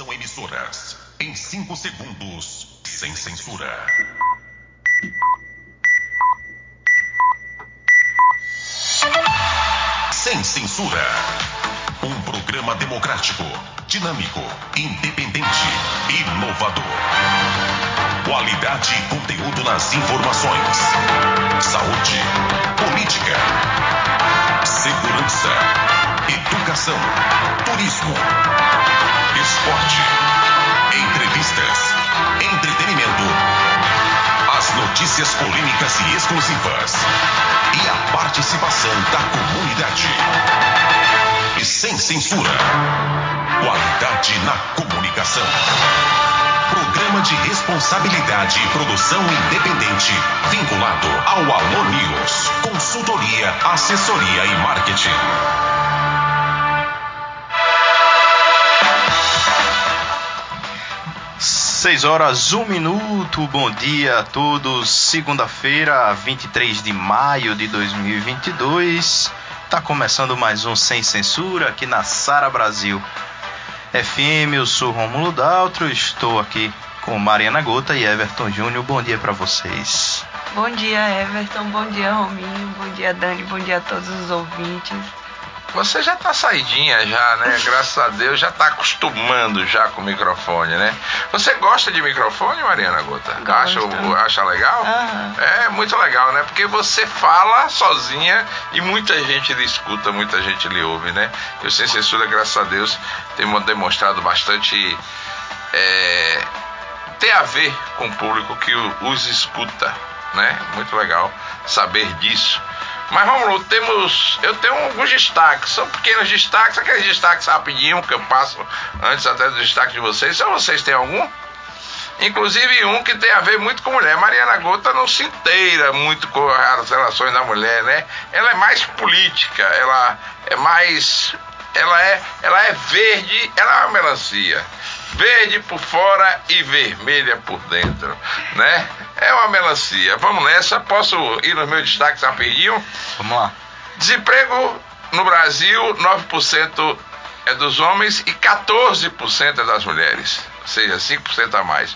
Atenção emissoras. Em 5 segundos, sem censura. Sem censura. Um programa democrático, dinâmico, independente, inovador. Qualidade e conteúdo nas informações. Saúde, política, segurança, educação, turismo, esporte, entrevistas, entretenimento, as notícias polêmicas e exclusivas e a participação da comunidade. E sem censura. Qualidade na comunicação. Programa de responsabilidade e produção independente, vinculado ao Alô News, consultoria, assessoria e marketing. 6 horas, 1 minuto. Bom dia a todos. Segunda-feira, 23 de maio de 2022. Tá começando mais um Sem Censura aqui na Sara Brasil FM. Eu sou Romulo Daltro, estou aqui com Mariana Gota e Everton Júnior. Bom dia para vocês. Bom dia, Everton. Bom dia, Rominho. Bom dia, Dani. Bom dia a todos os ouvintes. Você já tá saidinha já, né? Graças a Deus já tá acostumando já com o microfone, né? Você gosta de microfone, Mariana Gota? Acha, acha legal? Aham. É muito legal, né? Porque você fala sozinha e muita gente lhe escuta, muita gente lhe ouve, né? E o Sem Censura, graças a Deus, tem demonstrado bastante. É, tem a ver com o público que os escuta, né? Muito legal saber disso. Mas vamos temos. Eu tenho alguns destaques, são pequenos destaques, aqueles destaques rapidinho que eu passo antes até do destaque de vocês. Só vocês têm algum? Inclusive um que tem a ver muito com mulher. Mariana Gota não se inteira muito com as relações da mulher, né? Ela é mais política, ela é mais. Ela é, ela é verde, ela é uma melancia. Verde por fora e vermelha por dentro, né? É uma melancia. Vamos nessa, posso ir nos meus destaques rapidinho? Vamos lá. Desemprego no Brasil, 9% é dos homens e 14% é das mulheres, ou seja, 5% a mais.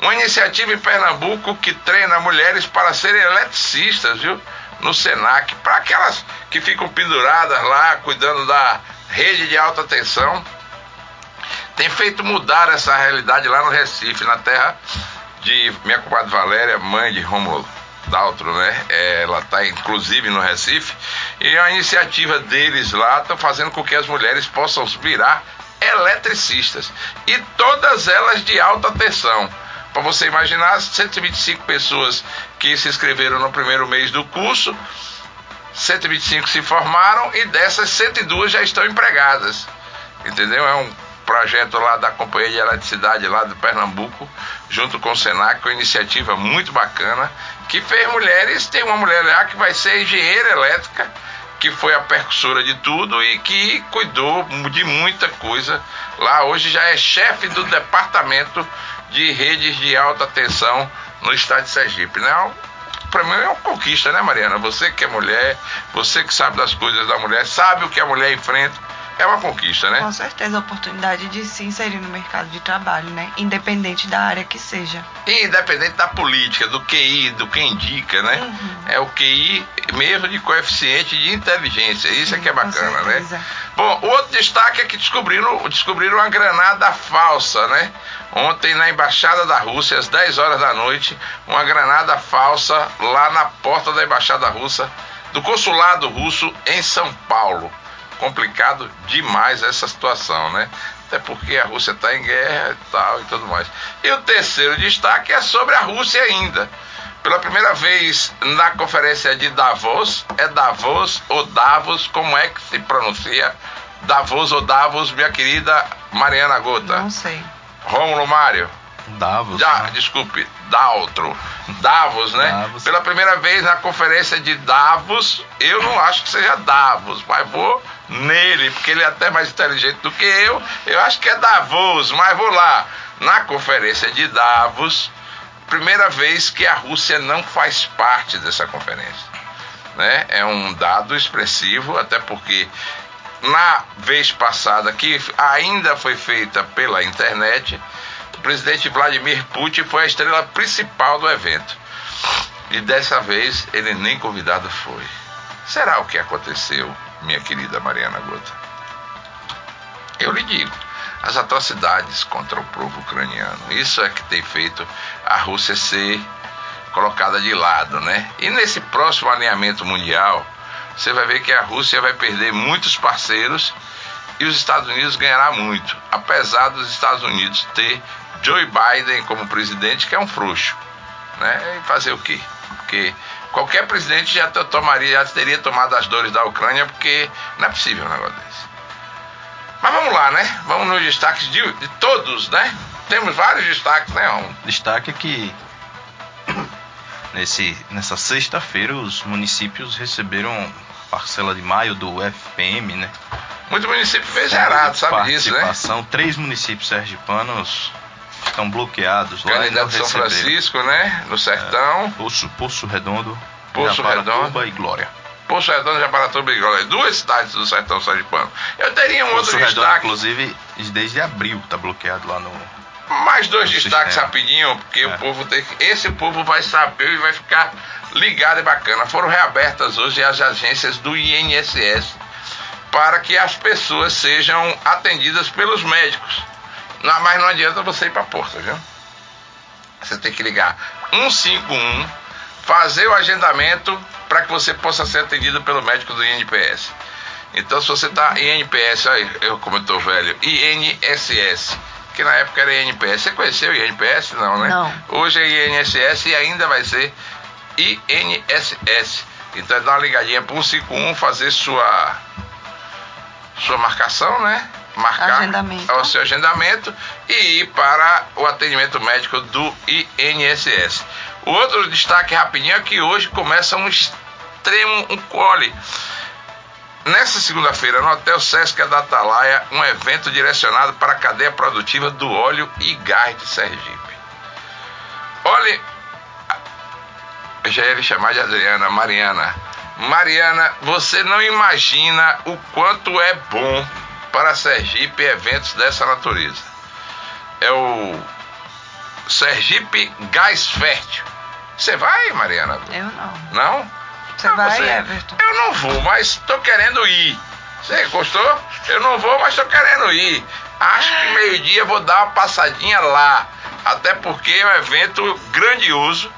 Uma iniciativa em Pernambuco que treina mulheres para serem eletricistas, viu? No SENAC, para aquelas que ficam penduradas lá, cuidando da rede de alta tensão. Tem feito mudar essa realidade lá no Recife, na terra de minha comadre Valéria, mãe de Romulo Daltro, né? Ela está inclusive no Recife e a iniciativa deles lá está fazendo com que as mulheres possam virar eletricistas e todas elas de alta tensão. Para você imaginar, 125 pessoas que se inscreveram no primeiro mês do curso, 125 se formaram e dessas 102 já estão empregadas. Entendeu? É um projeto lá da Companhia de Eletricidade lá de Pernambuco, junto com o Senac, uma iniciativa muito bacana, que fez mulheres, tem uma mulher lá que vai ser engenheira elétrica, que foi a percussora de tudo e que cuidou de muita coisa. Lá hoje já é chefe do departamento de redes de alta tensão no estado de Sergipe, né? Para mim é uma conquista, né, Mariana? Você que é mulher, você que sabe das coisas da mulher, sabe o que a mulher enfrenta, é uma conquista, né? Com certeza, a oportunidade de se inserir no mercado de trabalho, né? Independente da área que seja. Independente da política, do QI, do que indica, né? Uhum. É o QI mesmo de coeficiente de inteligência. Isso é que é Com bacana, né? Bom, o outro destaque é que descobriram, descobriram uma granada falsa, né? Ontem na embaixada da Rússia, às 10 horas da noite, uma granada falsa lá na porta da embaixada russa, do consulado russo em São Paulo. Complicado demais essa situação, né? Até porque a Rússia está em guerra e tal e tudo mais. E o terceiro destaque é sobre a Rússia ainda. Pela primeira vez na conferência de Davos, é Davos ou Davos, como é que se pronuncia? Davos ou Davos, minha querida Mariana Gota. Não sei. Rômulo Mário. Davos. Já, né? desculpe, Daltro. Davos, né? Davos. Pela primeira vez na conferência de Davos, eu não acho que seja Davos, mas vou nele, porque ele é até mais inteligente do que eu. Eu acho que é Davos, mas vou lá. Na conferência de Davos, primeira vez que a Rússia não faz parte dessa conferência. Né? É um dado expressivo, até porque na vez passada, que ainda foi feita pela internet, presidente Vladimir Putin foi a estrela principal do evento. E dessa vez ele nem convidado foi. Será o que aconteceu, minha querida Mariana Gota? Eu lhe digo, as atrocidades contra o povo ucraniano. Isso é que tem feito a Rússia ser colocada de lado, né? E nesse próximo alinhamento mundial, você vai ver que a Rússia vai perder muitos parceiros e os Estados Unidos ganhará muito, apesar dos Estados Unidos ter Joe Biden como presidente, que é um frouxo, né? E fazer o quê? Porque qualquer presidente já tomaria, já teria tomado as dores da Ucrânia, porque não é possível um negócio desse. Mas vamos lá, né? Vamos nos destaques de, de todos, né? Temos vários destaques, né? Um Destaque é que nesse, nessa sexta-feira os municípios receberam parcela de maio do FPM, né? Muito município fez gerado, sabe disso, né? Participação. Três municípios sergipanos estão bloqueados lá. Candidato de São receberam. Francisco, né? No sertão. Poço, Poço Redondo, Poço Japaratuba Redondo. e Glória. Poço Redondo, Japaratuba e Glória. Duas cidades do sertão sergipano. Eu teria um Poço outro Redondo, destaque. inclusive, desde abril está bloqueado lá no. Mais dois no destaques sistema. rapidinho, porque É. o povo tem que. Esse povo vai saber e vai ficar ligado e bacana. Foram reabertas hoje as agências do INSS para que as pessoas sejam atendidas pelos médicos. Não, mas não adianta você ir para a porta, viu? Você tem que ligar 151, fazer o agendamento para que você possa ser atendido pelo médico do INPS. Então, se você está INPS, aí, eu como eu tô velho, INSS, que na época era INPS. Você conheceu o INPS? Não, né? Não. Hoje é INSS e ainda vai ser INSS. Então, dá uma ligadinha para 151, fazer sua, sua marcação, né? Marcar Agendamento. o seu agendamento e ir para o atendimento médico do INSS. O outro destaque rapidinho é que hoje começa um extremo, um cole. Nessa segunda-feira, no Hotel Sesc da Atalaia, um evento direcionado para a cadeia produtiva do óleo e gás de Sergipe. Olhe, eu já ia lhe chamar de Adriana, Mariana. Mariana, você não imagina o quanto é bom para Sergipe eventos dessa natureza. É o Sergipe Gás Fértil. Você vai, Mariana? Eu não. Não? Você Não, vai, Everton? Eu não vou, mas tô querendo ir. Você gostou? Eu não vou, mas tô querendo ir. Acho que meio-dia vou dar uma passadinha lá. Até porque é um evento grandioso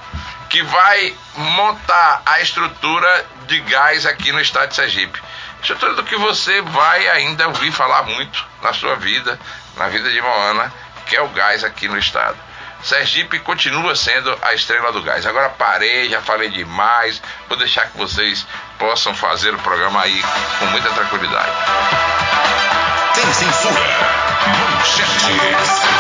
que vai montar a estrutura de gás aqui no estado de Sergipe. Estrutura do que você vai ainda ouvir falar muito na sua vida, na vida de Moana, que é o gás aqui no estado. Sergipe continua sendo a estrela do gás. Agora parei, já falei demais. Vou deixar que vocês possam fazer o programa aí com muita tranquilidade. Tem censura. Manchetes.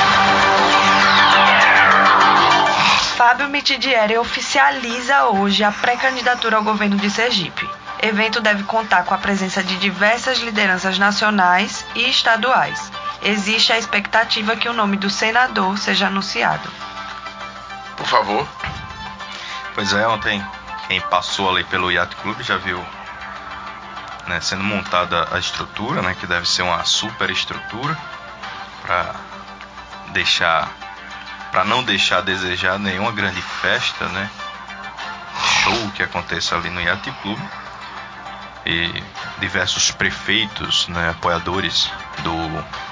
Fábio Mitidieri oficializa hoje a pré-candidatura ao governo de Sergipe. Evento deve contar com a presença de diversas lideranças nacionais e estaduais. Existe a expectativa que o nome do senador seja anunciado. Por favor. Pois é, ontem quem passou ali pelo Yacht Club já viu né, sendo montada a estrutura, né, que deve ser uma super estrutura para deixar para não deixar a desejar nenhuma grande festa, né? Show que aconteça ali no Yacht Club. E diversos prefeitos, né, apoiadores do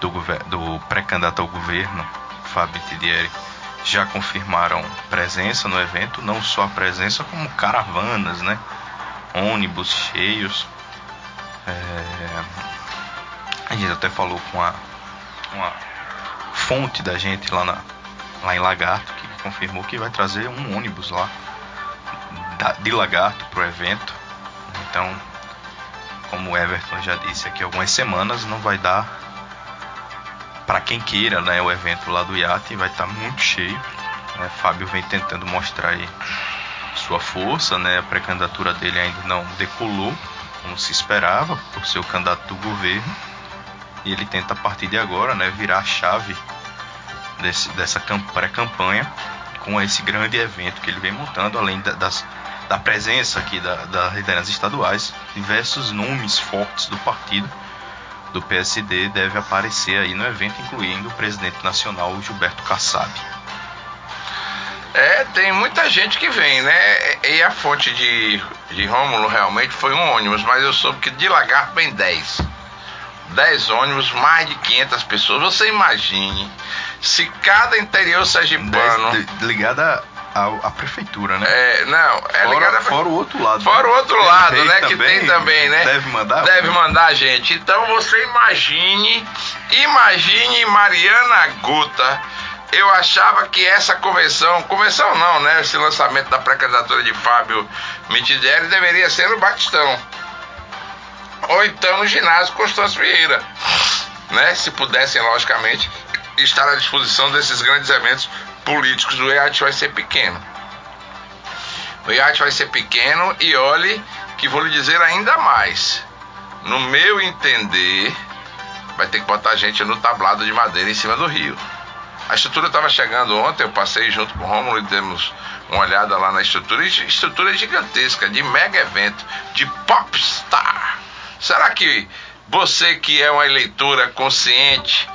do, do pré-candidato ao governo, Fábio Tidieri, já confirmaram presença no evento, não só a presença, como caravanas, né? ônibus cheios. É, A gente até falou com a, uma fonte da gente lá, na, lá em Lagarto, que confirmou que vai trazer um ônibus lá da- de Lagarto para o evento. Então, como o Everton já disse aqui algumas semanas, não vai dar para quem queira, né, o evento lá do iate vai estar muito cheio. né? Fábio vem tentando mostrar aí sua força, né? A pré-candidatura dele ainda não decolou como se esperava por ser o candidato do governo. E ele tenta a partir de agora, né, virar a chave desse, dessa cam- pré-campanha com esse grande evento que ele vem montando, além da- das, da presença aqui da, das lideranças estaduais, diversos nomes fortes do partido do PSD deve aparecer aí no evento, incluindo o presidente nacional Gilberto Kassab. É, tem muita gente que vem, né? E a fonte de, de Rômulo realmente foi um ônibus, mas eu soube que de Lagarto vem 10. 10 ônibus, mais de 500 pessoas. Você imagine se cada interior sergipano. Ligada à, prefeitura, né? É, não, é fora, ligada fora o outro lado. Fora né? o outro lado, né? que tem também, né? Deve mandar? Deve mandar a gente. Então você imagine, imagine Mariana Guta. Eu achava que essa convenção, convenção não, né? Esse lançamento da pré-candidatura de Fábio Mitidieri deveria ser no Batistão. Ou então no ginásio Constâncio Vieira. Né? Se pudessem, logicamente, estar à disposição desses grandes eventos políticos. O iate vai ser pequeno. O iate vai ser pequeno e olhe que vou lhe dizer ainda mais. No meu entender, vai ter que botar gente no tablado de madeira em cima do rio. A estrutura estava chegando ontem, eu passei junto com o Romulo e demos uma olhada lá na estrutura. Estrutura gigantesca, de mega evento, de popstar. Será que você que é uma eleitora consciente,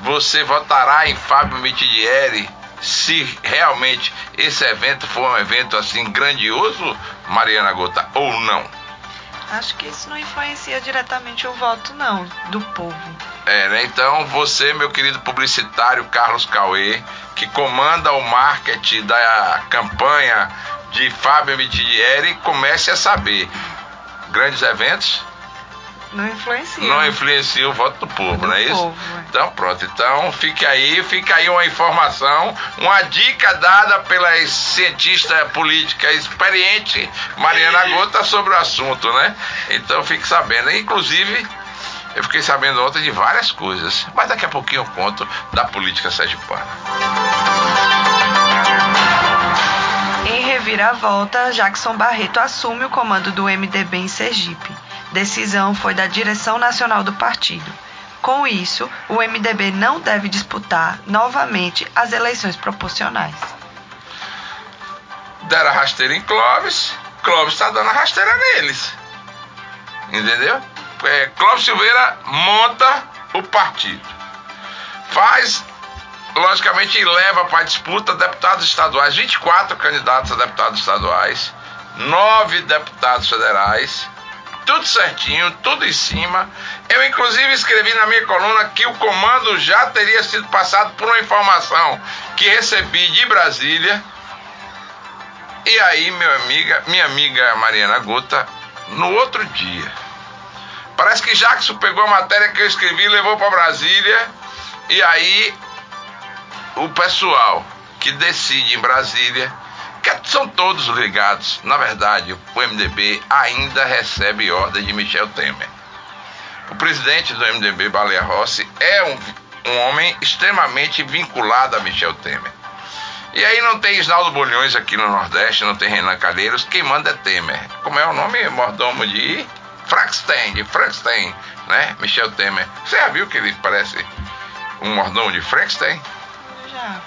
você votará em Fábio Mitidieri se realmente esse evento for um evento assim grandioso, Mariana Gota, ou não? Acho que isso não influencia diretamente o voto, não, do povo. É, né? Então você, meu querido publicitário Carlos Cauê, que comanda o marketing da campanha de Fábio Mitidieri, comece a saber. Grandes eventos, não influencia. Não influencia o voto do povo, do não é povo, isso? É. Então pronto. Então fica aí, fica aí uma informação, uma dica dada pela cientista política experiente Mariana Gota sobre o assunto, né? Então fique sabendo. Inclusive, eu fiquei sabendo ontem de várias coisas, mas daqui a pouquinho eu conto da política sergipana. Em reviravolta, Jackson Barreto assume o comando do MDB em Sergipe. Decisão foi da direção nacional do partido. Com isso, o MDB não deve disputar novamente as eleições proporcionais. Deram a rasteira em Clóvis, Clóvis está dando a rasteira neles. Entendeu? É, Clóvis Silveira monta o partido. Faz, logicamente, leva para disputa deputados estaduais, 24 candidatos a deputados estaduais, 9 deputados federais tudo certinho, tudo em cima. Eu, inclusive, escrevi na minha coluna que o comando já teria sido passado por uma informação que recebi de Brasília. E aí, amiga, minha amiga Mariana Guta, no outro dia, parece que Jackson pegou a matéria que eu escrevi levou para Brasília. E aí, o pessoal que decide em Brasília são todos ligados. Na verdade, o MDB ainda recebe ordem de Michel Temer. O presidente do MDB, Baleia Rossi, é um, um homem extremamente vinculado a Michel Temer. E aí não tem Isnaldo Bolhões aqui no Nordeste, não tem Renan Calheiros, quem manda é Temer. Como é o nome? Mordomo de Frankenstein, de Frankenstein, né? Michel Temer. Você já viu que ele parece um mordomo de Frankenstein? Já.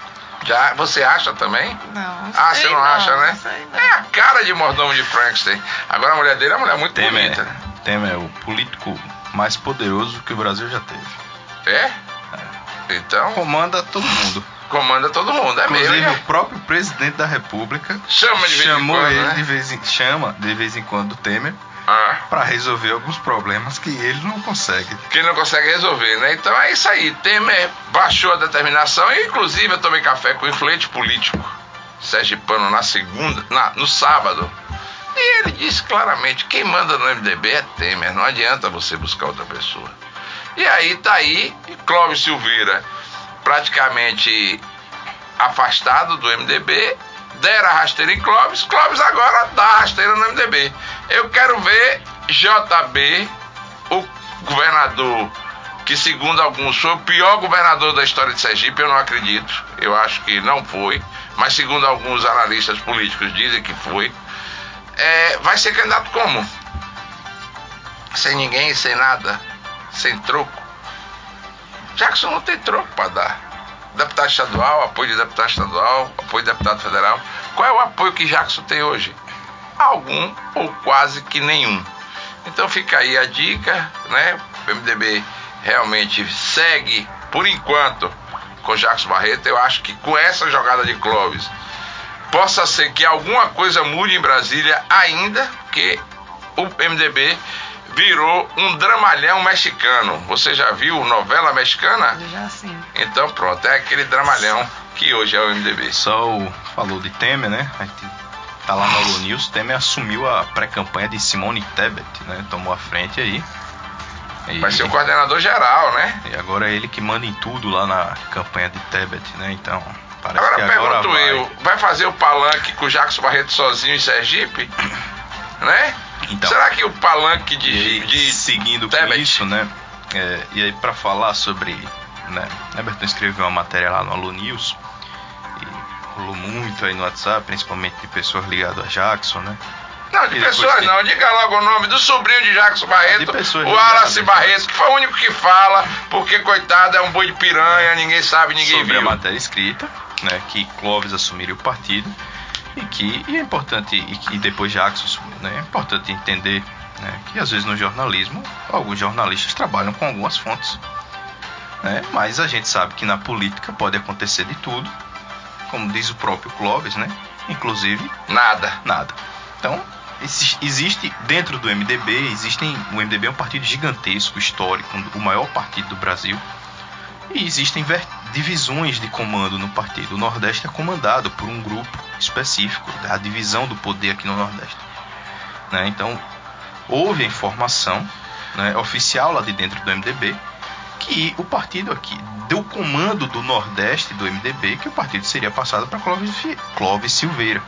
Já, você acha também? Não. Ah, você não, não acha, né? Não. É a cara de mordomo de Frankenstein. Agora a mulher dele é uma mulher muito Temer, bonita. Temer é o político mais poderoso que o Brasil já teve. É? Então. Comanda todo mundo. Comanda todo mundo, é Inclusive, mesmo. o próprio presidente da República chama de vez chamou em quando, ele né? de vez em, chama de vez em quando Temer Ah, para resolver alguns problemas que ele não consegue. que não consegue resolver, né? Então é isso aí. Temer baixou a determinação e, inclusive, eu tomei café com o influente político Sergipano na segunda, na, no sábado. E ele disse claramente: quem manda no MDB é Temer, não adianta você buscar outra pessoa. E aí tá aí, Clóvis Silveira, praticamente afastado do MDB, deram a rasteira em Clóvis, Clóvis agora dá rasteira no MDB. Eu quero ver JB, o governador que segundo alguns foi o pior governador da história de Sergipe, eu não acredito, eu acho que não foi, mas segundo alguns analistas políticos dizem que foi, é, vai ser candidato como? Sem ninguém, sem nada, sem troco. Jackson não tem troco para dar. Deputado estadual, apoio de deputado estadual, apoio de deputado federal. Qual é o apoio que Jackson tem hoje? algum ou quase que nenhum. Então fica aí a dica, né? O MDB realmente segue, por enquanto, com Jacques Barreto. Eu acho que com essa jogada de Clóvis, possa ser que alguma coisa mude em Brasília ainda, que o MDB virou um dramalhão mexicano. Você já viu novela mexicana? Já sim. Então pronto, é aquele dramalhão que hoje é o MDB. Só o, falou de Temer, né? A gente tá lá no Alô News. Temer assumiu a pré-campanha de Simone Tebet, né? Tomou a frente aí. E, Vai ser o coordenador geral, né? e agora é ele que manda em tudo lá na campanha de Tebet, né? Então, parece Agora que agora pergunto vai. eu, vai fazer o palanque com o Jacques Barreto sozinho em Sergipe? Né? Então. Será que o palanque de, aí, de seguindo com isso, né? é, e aí para falar sobre, né? Everton escreveu uma matéria lá no Alô News e rolou muito aí no WhatsApp, principalmente de pessoas ligadas a Jackson, né? Não, de pessoas tem- não. Diga logo o nome do sobrinho de Jackson Barreto, De pessoas o ligadas Wallace a Barreto, que foi o único que fala, porque, coitado, é um boi de piranha, ninguém sabe, ninguém sobre a viu. matéria escrita, né, que Clóvis assumiria o partido e que e é importante e que depois Jackson assumiu, né, é importante entender né, que às vezes no jornalismo alguns jornalistas trabalham com algumas fontes, né, mas a gente sabe que na política pode acontecer de tudo, como diz o próprio Clóvis, né, inclusive Nada. nada. Então, exi- existe dentro do MDB, existem, o MDB é um partido gigantesco, histórico, o maior partido do Brasil. E existem divisões de comando no partido. O Nordeste é comandado por um grupo específico, a divisão do poder aqui no Nordeste. Né? Então, houve a informação né, oficial lá de dentro do MDB que o partido aqui, do comando do Nordeste do MDB, que o partido seria passado para Clóvis, Clóvis Silveira.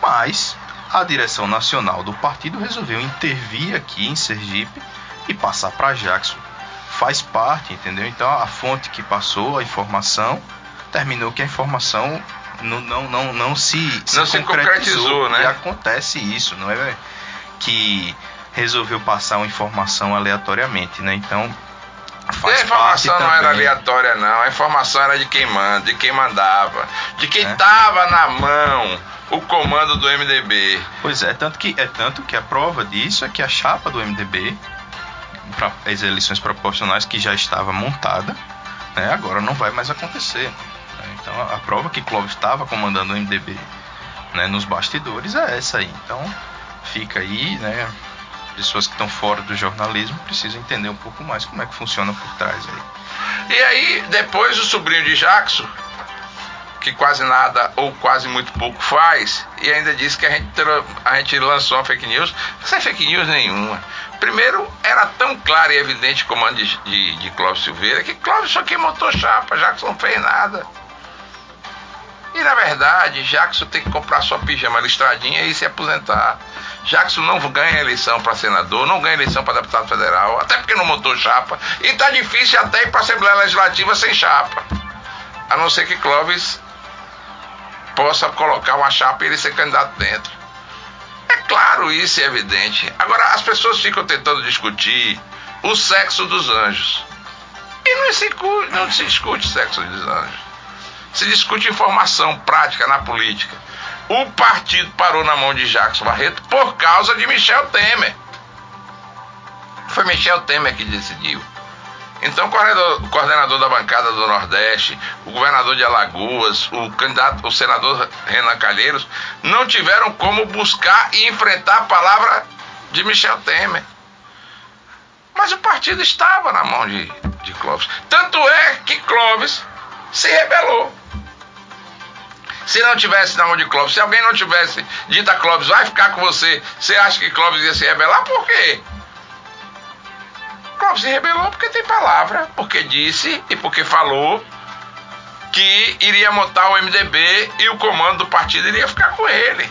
Mas a direção nacional do partido resolveu intervir aqui em Sergipe e passar para Jackson. Faz parte, entendeu? Então a fonte que passou a informação terminou que a informação não, não, não, não se, Não se concretizou, né? E acontece isso, não é que resolveu passar uma informação aleatoriamente, né? Então faz a informação parte não era também. aleatória, não. A informação era de quem manda, de quem mandava, de quem É. tava na mão o comando do MDB. Pois é, tanto que é tanto que a prova disso é que a chapa do MDB para as eleições proporcionais que já estava montada, né, agora não vai mais acontecer. né. Então a, a prova que Clóvis estava comandando o MDB né, nos bastidores é essa aí. Então fica aí, né, pessoas que estão fora do jornalismo precisam entender um pouco mais como é que funciona por trás aí. E aí, depois o sobrinho de Jackson, que quase nada ou quase muito pouco faz, e ainda disse que a gente, a gente lançou uma fake news, sem fake news nenhuma. Primeiro, era tão claro e evidente o comando de, de, de Clóvis Silveira que Clóvis só quem montou chapa, Jackson não fez nada. E na verdade, Jackson tem que comprar sua pijama listradinha e se aposentar. Jackson não ganha eleição para senador, não ganha eleição para deputado federal, até porque não montou chapa. E tá difícil até ir para Assembleia Legislativa sem chapa. A não ser que Clóvis possa colocar uma chapa e ele ser candidato dentro. É claro isso, é evidente. Agora, as pessoas ficam tentando discutir o sexo dos anjos. E não se, não se discute sexo dos anjos. Se discute informação prática na política. O partido parou na mão de Jacques Barreto por causa de Michel Temer. Foi Michel Temer que decidiu. Então, o coordenador, o coordenador da bancada do Nordeste, o governador de Alagoas, o candidato, o senador Renan Calheiros, não tiveram como buscar e enfrentar a palavra de Michel Temer. Mas o partido estava na mão de, de Clóvis. Tanto é que Clóvis se rebelou. Se não tivesse na mão de Clóvis, se alguém não tivesse dito a Clóvis, vai ficar com você, você acha que Clóvis ia se rebelar? Por quê? Clóvis se rebelou porque tem palavra, porque disse e porque falou que iria montar o MDB e o comando do partido iria ficar com ele.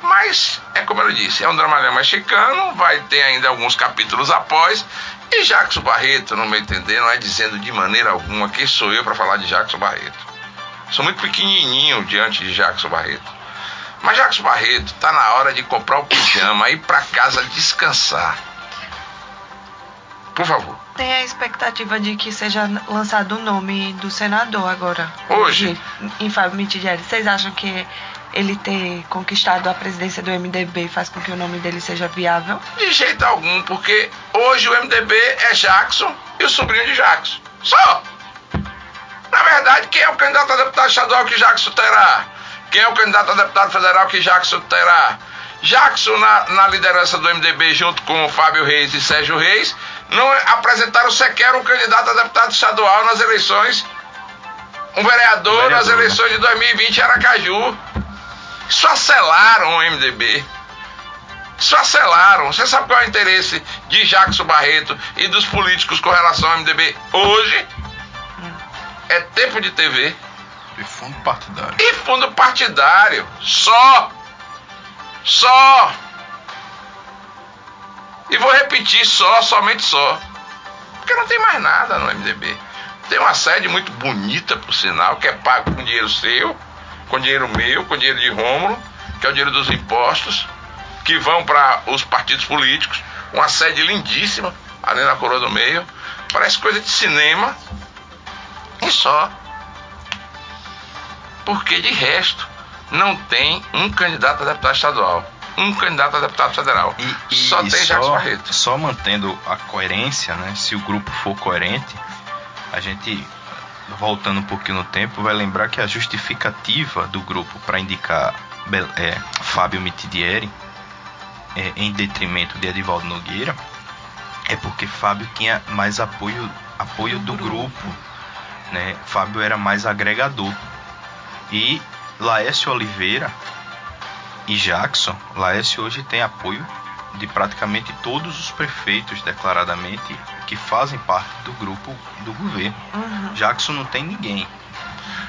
Mas, é como eu disse, é um dramalhão mexicano, vai ter ainda alguns capítulos após. E Jackson Barreto, no meu entender, não é dizendo de maneira alguma quem sou eu para falar de Jackson Barreto. Sou muito pequenininho diante de Jackson Barreto. Mas Jackson Barreto, tá na hora de comprar o pijama, ir para casa descansar. Por favor. Tem a expectativa de que seja lançado o nome do senador agora. Hoje? Em Fábio Mitidieri. Vocês acham que ele ter conquistado a presidência do MDB faz com que o nome dele seja viável? De jeito algum, porque hoje o MDB é Jackson e o sobrinho de Jackson. Só! Na verdade, quem é o candidato a deputado estadual que Jackson terá? Quem é o candidato a deputado federal que Jackson terá? Jackson, na, na liderança do MDB, junto com Fábio Reis e Sérgio Reis, não apresentaram sequer um candidato a deputado estadual nas eleições, um vereador, vereador nas né? eleições de 2020 em Aracaju. Esfacelaram o MDB. Esfacelaram. Você sabe qual é o interesse de Jackson Barreto e dos políticos com relação ao MDB hoje? É tempo de TV. E fundo partidário. E fundo partidário. Só. Só. E vou repetir só, somente só. Porque não tem mais nada no MDB. Tem uma sede muito bonita, por sinal, que é pago com dinheiro seu com dinheiro meu, com dinheiro de Rômulo, que é o dinheiro dos impostos, que vão para os partidos políticos, uma sede lindíssima, ali na Coroa do Meio, parece coisa de cinema, e só. Porque de resto, não tem um candidato a deputado estadual, um candidato a deputado federal. E, e só tem Jacques Barreto. Só mantendo a coerência, né? Se o grupo for coerente, a gente voltando um pouquinho no tempo, vai lembrar que a justificativa do grupo para indicar é, Fábio Mitidieri é, em detrimento de Edivaldo Nogueira é porque Fábio tinha mais apoio, apoio do grupo. Né? Fábio era mais agregador. E Laércio Oliveira e Jackson, Laércio hoje tem apoio de praticamente todos os prefeitos declaradamente que fazem parte do grupo do governo. Uhum. Jackson não tem ninguém.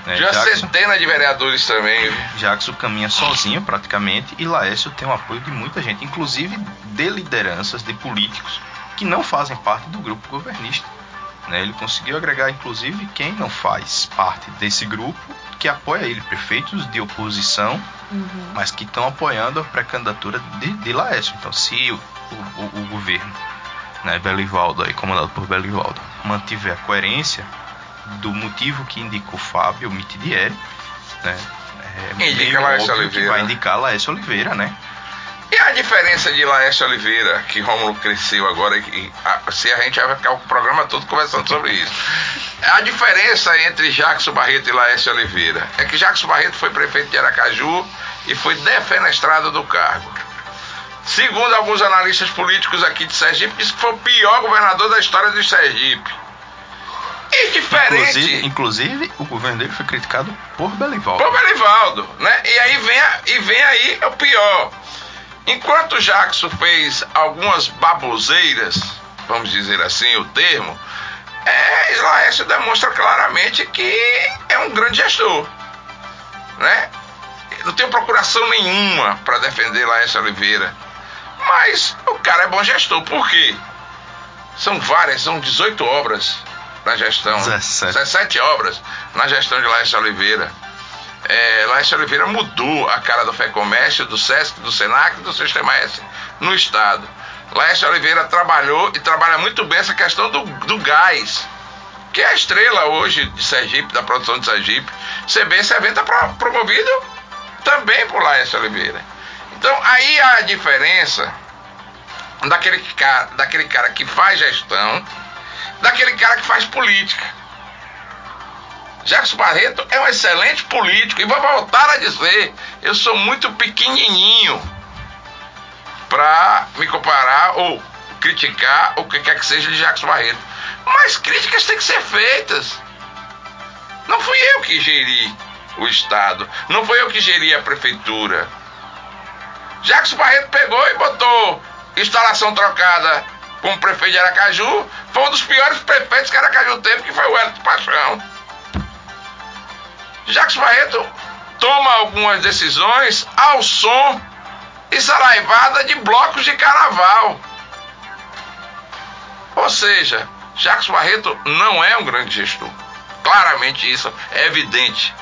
Né? Já Jackson, centenas de vereadores também. Jackson caminha sozinho praticamente e Laércio tem o apoio de muita gente, inclusive de lideranças, de políticos que não fazem parte do grupo governista. Né? Ele conseguiu agregar, inclusive, quem não faz parte desse grupo, que apoia ele, prefeitos de oposição, uhum. mas que estão apoiando a pré-candidatura de, de Laércio. Então, se o, o, o governo, né, Belivaldo, aí, comandado por Belivaldo, mantiver a coerência do motivo que indicou Fábio Mitidieri, né, é Indica Laércio Oliveira. vai indicar Laércio Oliveira, né? E a diferença de Laércio Oliveira, que Rômulo cresceu agora, e a, se a gente vai ficar o programa todo conversando sobre isso. A diferença entre Jackson Barreto e Laércio Oliveira é que Jackson Barreto foi prefeito de Aracaju e foi defenestrado do cargo. Segundo alguns analistas políticos aqui de Sergipe, disse que foi o pior governador da história de Sergipe. E diferente. Inclusive, inclusive, o governo dele foi criticado por Belivaldo. Por Belivaldo, né? E aí vem, e vem aí o pior. Enquanto Jackson fez algumas baboseiras, vamos dizer assim o termo, é, Laércio demonstra claramente que é um grande gestor. Né? Não tenho procuração nenhuma para defender Laércio Oliveira. Mas o cara é bom gestor. Por quê? São várias, são 18 obras na gestão. 17. 17 obras na gestão de Laércio Oliveira é, Laércio Oliveira mudou a cara do FEComércio, do SESC, do SENAC do Sistema S no Estado. Laércio Oliveira trabalhou e trabalha muito bem essa questão do, do gás, que é a estrela hoje de Sergipe, da produção de Sergipe. CB esse evento é promovido também por Laércio Oliveira. Então aí a diferença daquele cara, daquele cara que faz gestão, daquele cara que faz política. Jackson Barreto é um excelente político e vou voltar a dizer, eu sou muito pequenininho para me comparar ou criticar o que quer que seja de Jackson Barreto. Mas críticas têm que ser feitas. Não fui eu que geri o Estado, não foi eu que geri a prefeitura. Jackson Barreto pegou e botou instalação trocada com o prefeito de Aracaju, foi um dos piores prefeitos que Aracaju teve, que foi o Hélio Paixão. Jacques Barreto toma algumas decisões ao som e saraivada de blocos de carnaval. Ou seja, Jacques Barreto não é um grande gestor. Claramente isso é evidente.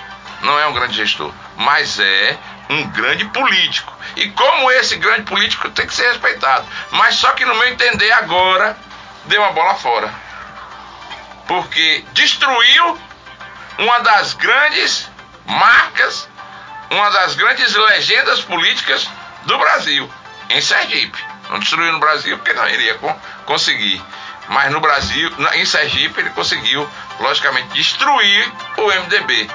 Não é um grande gestor, mas é um grande político. E como esse grande político tem que ser respeitado. Mas só que no meu entender agora deu uma bola fora. Porque destruiu uma das grandes marcas uma das grandes legendas políticas do Brasil, em Sergipe. Não destruiu no Brasil porque não iria conseguir. Mas no Brasil, em Sergipe, ele conseguiu, logicamente, destruir o MDB.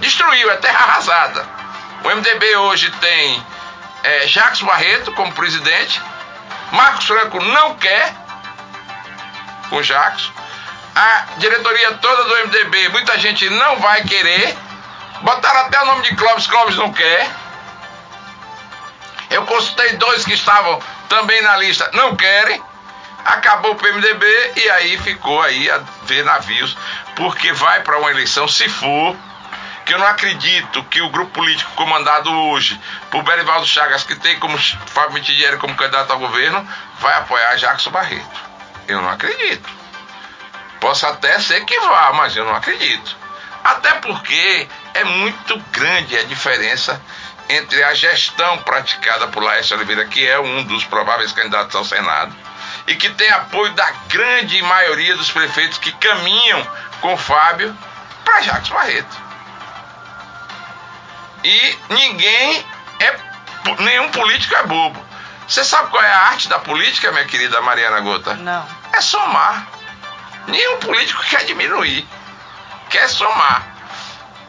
Destruiu, é terra arrasada. O MDB hoje tem é, Jacques Barreto como presidente. Marcos Franco não quer o Jacques. A diretoria toda do MDB, muita gente não vai querer. Botaram até o nome de Clóvis, Clóvis não quer. Eu consultei dois que estavam também na lista, não querem. Acabou o PMDB e aí ficou aí a ver navios, porque vai para uma eleição, se for, que eu não acredito que o grupo político comandado hoje por Berivaldo Chagas, que tem como Fábio Mitidieri como candidato ao governo, vai apoiar Jackson Barreto. Eu não acredito. Posso até ser que vá, mas eu não acredito. Até porque é muito grande a diferença entre a gestão praticada por Laércio Oliveira, que é um dos prováveis candidatos ao Senado, e que tem apoio da grande maioria dos prefeitos que caminham com Fábio para Jacques Barreto. E ninguém é. Nenhum político é bobo. Você sabe qual é a arte da política, minha querida Mariana Gota? Não. É somar. Nenhum político quer diminuir. Quer somar.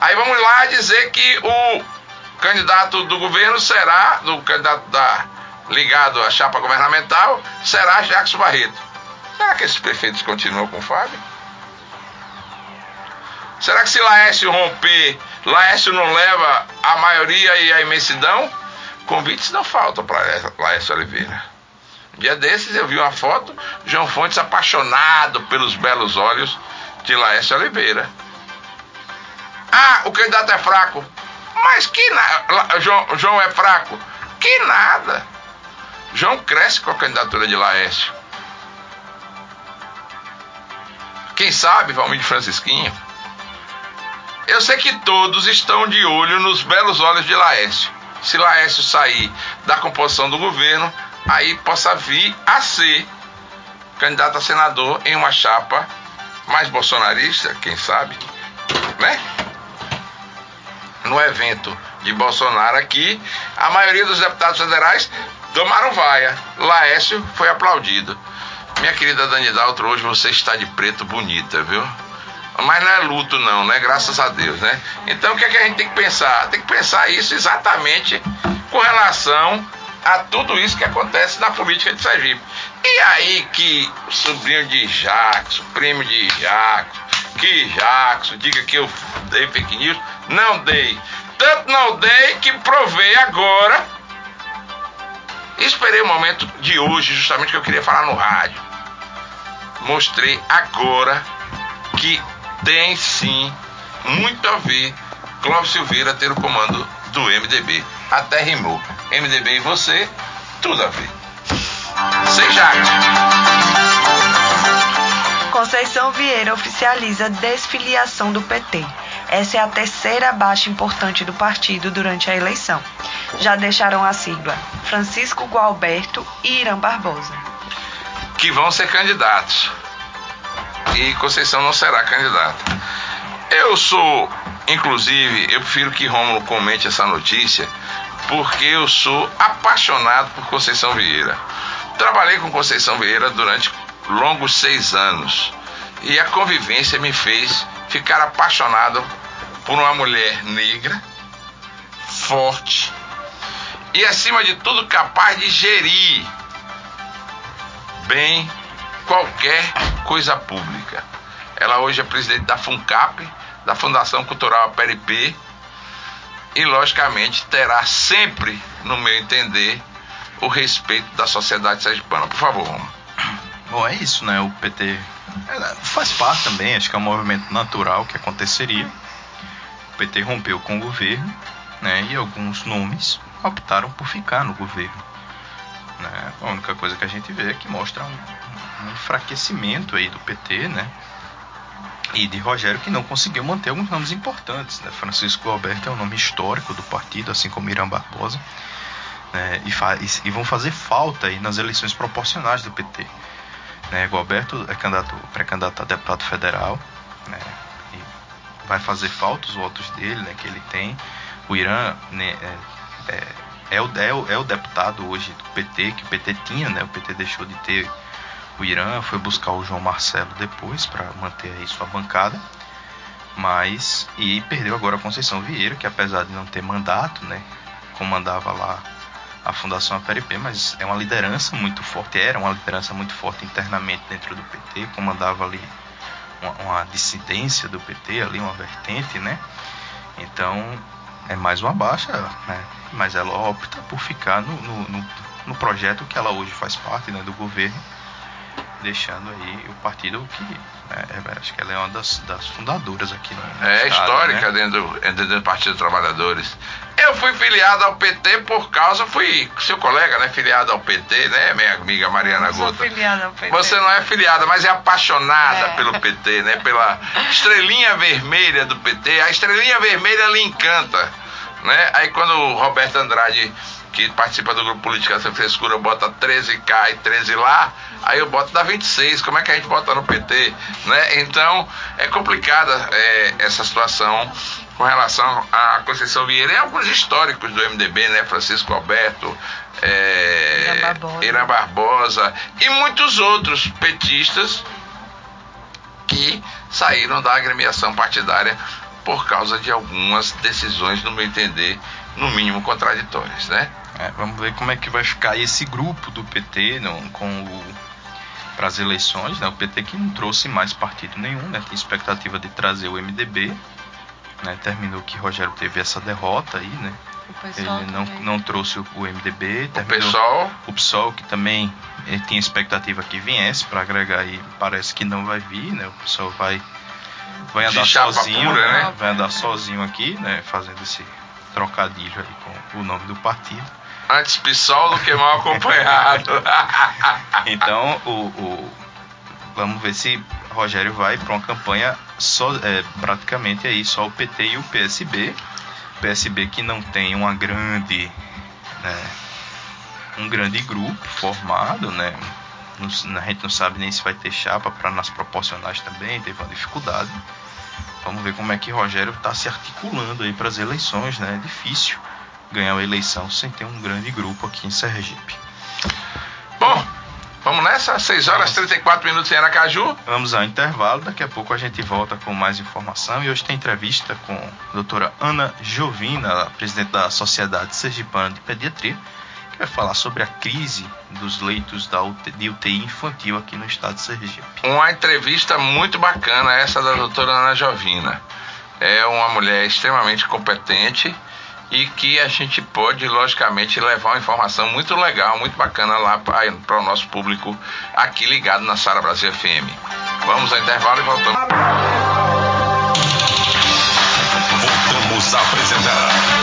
Aí vamos lá dizer que o candidato do governo será, do candidato da, ligado à chapa governamental, será Jacques Barreto. Será que esses prefeitos continuam com o Fábio? Será que se Laércio romper, Laércio não leva a maioria e a imensidão? Convites não faltam para Laércio Oliveira. Dia desses eu vi uma foto, João Fontes apaixonado pelos belos olhos de Laércio Oliveira. Ah, o candidato é fraco. Mas que nada. João, João é fraco. Que nada. João cresce com a candidatura de Laércio. Quem sabe, Valmir de Francisquinho? Eu sei que todos estão de olho nos belos olhos de Laércio. Se Laércio sair da composição do governo, aí possa vir a ser candidato a senador em uma chapa mais bolsonarista, quem sabe, né? No evento de Bolsonaro aqui, a maioria dos deputados federais tomaram vaia. Laércio foi aplaudido. Minha querida Dani Daltro, hoje você está de preto bonita, viu? Mas não é luto, não, né? Graças a Deus, né? Então o que, é que a gente tem que pensar? Tem que pensar isso exatamente com relação a tudo isso que acontece na política de Sergipe. E aí que o sobrinho de Jackson, primo de Jackson, que Jackson diga que eu dei fake news, não dei. Tanto não dei que provei agora. Esperei o momento de hoje, justamente que eu queria falar no rádio. Mostrei agora que tem sim muito a ver Clóvis Silveira ter o comando do MDB. Até rimou. MDB e você, tudo a ver. Seja. Conceição Vieira oficializa desfiliação do PT. Essa é a terceira baixa importante do partido durante a eleição. Já deixaram a sigla Francisco Gualberto e Irã Barbosa. Que vão ser candidatos. E Conceição não será candidata. Eu sou, inclusive, eu prefiro que Rômulo comente essa notícia, porque eu sou apaixonado por Conceição Vieira. Trabalhei com Conceição Vieira durante longos seis anos. E a convivência me fez ficar apaixonado por uma mulher negra, forte e, acima de tudo, capaz de gerir bem qualquer coisa pública. Ela hoje é presidente da FUNCAP, da Fundação Cultural Aperipê, e, logicamente, terá sempre, no meu entender, o respeito da sociedade sergipana. Por favor, Romulo. Bom, é isso, né? O PT faz parte também, acho que é um movimento natural que aconteceria. O PT rompeu com o governo, né? E alguns nomes optaram por ficar no governo. Né? A única coisa que a gente vê é que mostra um, um enfraquecimento aí do PT, né? E de Rogério que não conseguiu manter alguns nomes importantes. Né? Francisco Alberto é um nome histórico do partido, assim como Irã Barbosa. Né? E, faz, e vão fazer falta aí nas eleições proporcionais do PT. Né? Gualberto é candidato, pré-candidato a deputado federal, né? E vai fazer falta os votos dele, né? Que ele tem. o Irã né, é, é, é, o, é, o, é deputado hoje do PT, que o PT tinha, né? O PT deixou de ter o Irã, foi buscar o João Marcelo depois para manter aí sua bancada. Mas e perdeu agora a Conceição Vieira, que apesar de não ter mandato, né, comandava lá a Fundação APRP, mas é uma liderança muito forte, era uma liderança muito forte internamente dentro do PT, comandava ali uma, uma dissidência do PT, ali uma vertente, né? Então é mais uma baixa, né? Mas ela opta por ficar no, no, no, no projeto que ela hoje faz parte né, do governo deixando aí o partido que né, é, acho que ela é uma das, das fundadoras aqui no, no É estado, histórica né? dentro, dentro do Partido dos Trabalhadores. Eu fui filiado ao PT por causa, fui seu colega, né? Filiado ao PT, né, minha amiga Mariana Gota? filiada ao PT. Você não é filiada, mas é apaixonada É. pelo PT, né? Pela estrelinha vermelha do PT. A estrelinha vermelha lhe encanta, né? Aí quando o Roberto Andrade, que participa do grupo Política Sem Frescura, bota 13 cá e 13 lá, aí eu boto dá 26. Como é que a gente bota no PT, né? Então, é complicada é, essa situação com relação à Conceição Vieira e alguns históricos do MDB, né? Francisco Alberto, é, Irã Barbosa. Irã Barbosa e muitos outros petistas que saíram da agremiação partidária por causa de algumas decisões, no meu entender, no mínimo contraditórias, né? É, vamos ver como é que vai ficar esse grupo do PT não, com o para as eleições, né? O PT que não trouxe mais partido nenhum, né? Tem expectativa de trazer o MDB, né? Terminou que Rogério teve essa derrota aí, né? Ele não, também. não trouxe o, MDB, O terminou pessoal o PSOL que também ele tinha expectativa que viesse para agregar aí, parece que não vai vir, né? O PSOL vai vai andar sozinho, pura, né? né? Vai andar sozinho aqui, né? Fazendo esse trocadilho aí com o nome do partido. Antes PSOL do que mal acompanhado. Então, o, o- vamos ver se Rogério vai para uma campanha só, é, praticamente aí só o PT e o PSB. PSB que não tem uma grande, né, um grande grupo formado, né? A gente não sabe nem se vai ter chapa para nas proporcionais também, teve uma dificuldade. Vamos ver como é que Rogério está se articulando aí para as eleições, né? É difícil ganhar uma eleição sem ter um grande grupo aqui em Sergipe. Bom, vamos nessa? 6 horas e 34 minutos em Aracaju. Vamos ao intervalo, daqui a pouco a gente volta com mais informação e hoje tem entrevista com a doutora Ana Jovina, a presidente da Sociedade Sergipana de Pediatria, que vai falar sobre a crise dos leitos da UT de UTI infantil aqui no estado de Sergipe. Uma entrevista muito bacana, essa da doutora Ana Jovina. É uma mulher extremamente competente e que a gente pode, logicamente, levar uma informação muito legal, muito bacana lá para o nosso público aqui ligado na Sara Brasil FM. Vamos ao intervalo e voltamos. Voltamos a apresentar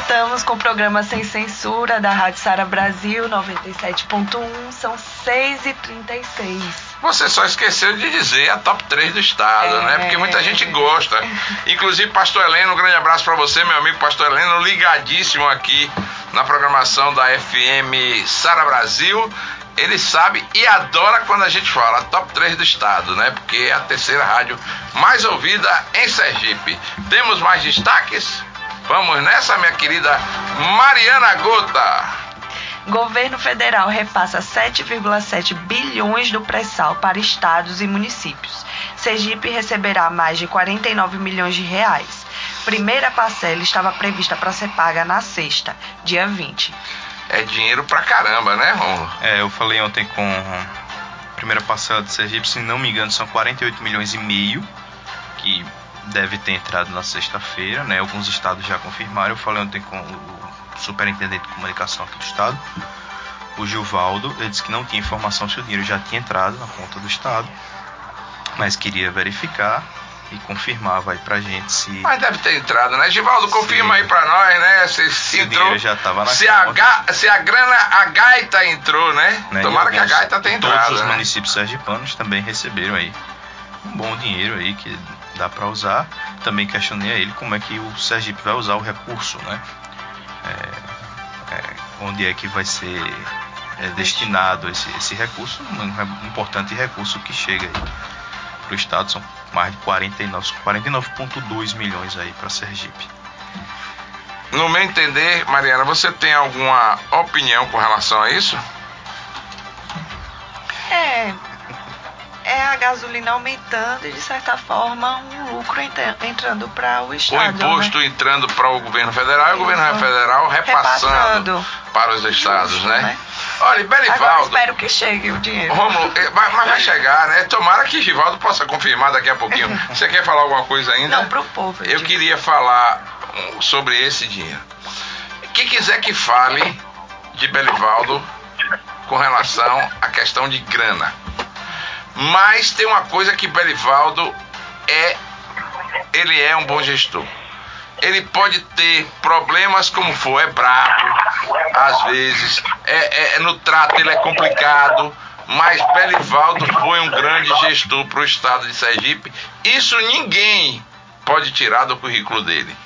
Voltamos com o programa Sem Censura da Rádio Sara Brasil 97.1. São 6h36. Você só esqueceu de dizer a top 3 do estado, É. né? Porque muita gente gosta. Inclusive, Pastor Heleno, um grande abraço para você, meu amigo Pastor Heleno, ligadíssimo aqui na programação da FM Sara Brasil. Ele sabe e adora quando a gente fala top 3 do estado, né? Porque é a terceira rádio mais ouvida em Sergipe. Temos mais destaques? Vamos nessa, minha querida Mariana Gota. Governo federal repassa 7,7 bilhões do pré-sal para estados e municípios. Sergipe receberá mais de 49 milhões de reais. Primeira parcela estava prevista para ser paga na sexta, dia 20. É dinheiro pra caramba, né, Romulo? É, eu falei ontem com a primeira parcela de Sergipe, se não me engano, são 48 milhões e meio que deve ter entrado na sexta-feira, né? Alguns estados já confirmaram. Eu falei ontem com o superintendente de comunicação aqui do estado, o Gilvaldo, ele disse que não tinha informação se o dinheiro já tinha entrado na conta do estado, mas queria verificar e confirmava aí pra gente se Mas deve ter entrado, né? Givaldo, confirma Sim. aí pra nós, né? Se, se o entrou. dinheiro já tava na se, a ga- se a grana, a gaita entrou, né? né? Tomara E que a alguns- gaita tenha Todos entrado. os né? municípios sergipanos também receberam aí um bom dinheiro aí que dá para usar. Também questionei a ele como é que o Sergipe vai usar o recurso, né? É, é, onde é que vai ser é destinado esse, esse recurso, um importante recurso que chega aí para o Estado, são mais de 49,2 49 milhões aí para Sergipe. No meu entender, Mariana, você tem alguma opinião com relação a isso? É, é a gasolina aumentando e, de certa forma, um lucro entrando para o Estado. O imposto né? entrando para o governo federal e o governo federal repassando, repassando. para os estados, Justo, né? né? Olha, Belivaldo. Agora espero que chegue o dinheiro. Romulo, eh, mas vai chegar, né? Tomara que Givaldo possa confirmar daqui a pouquinho. Você quer falar alguma coisa ainda? Não, para o povo. Eu, eu queria falar sobre esse dinheiro. Quem quiser que fale de Belivaldo com relação à questão de grana. Mas tem uma coisa que Belivaldo é, ele é um bom gestor. Ele pode ter problemas como for, é brabo, às vezes, é, é, é no trato ele é complicado, mas Belivaldo foi um grande gestor para o estado de Sergipe. Isso ninguém pode tirar do currículo dele.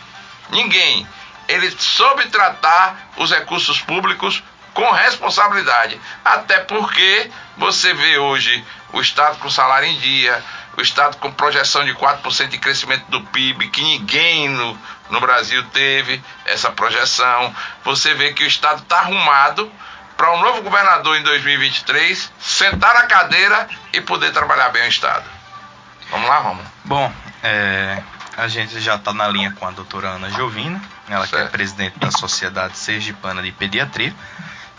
Ninguém. Ele soube tratar os recursos públicos com responsabilidade. Até porque você vê hoje o Estado com salário em dia, o Estado com projeção de 4% de crescimento do PIB, que ninguém no, no Brasil teve essa projeção. Você vê que o Estado está arrumado para o um novo governador em 2023 sentar na cadeira e poder trabalhar bem o Estado. Vamos lá, Romulo. Bom, é, a gente já está na linha com a doutora Ana Jovina, ela certo. que é presidente da Sociedade Sergipana de Pediatria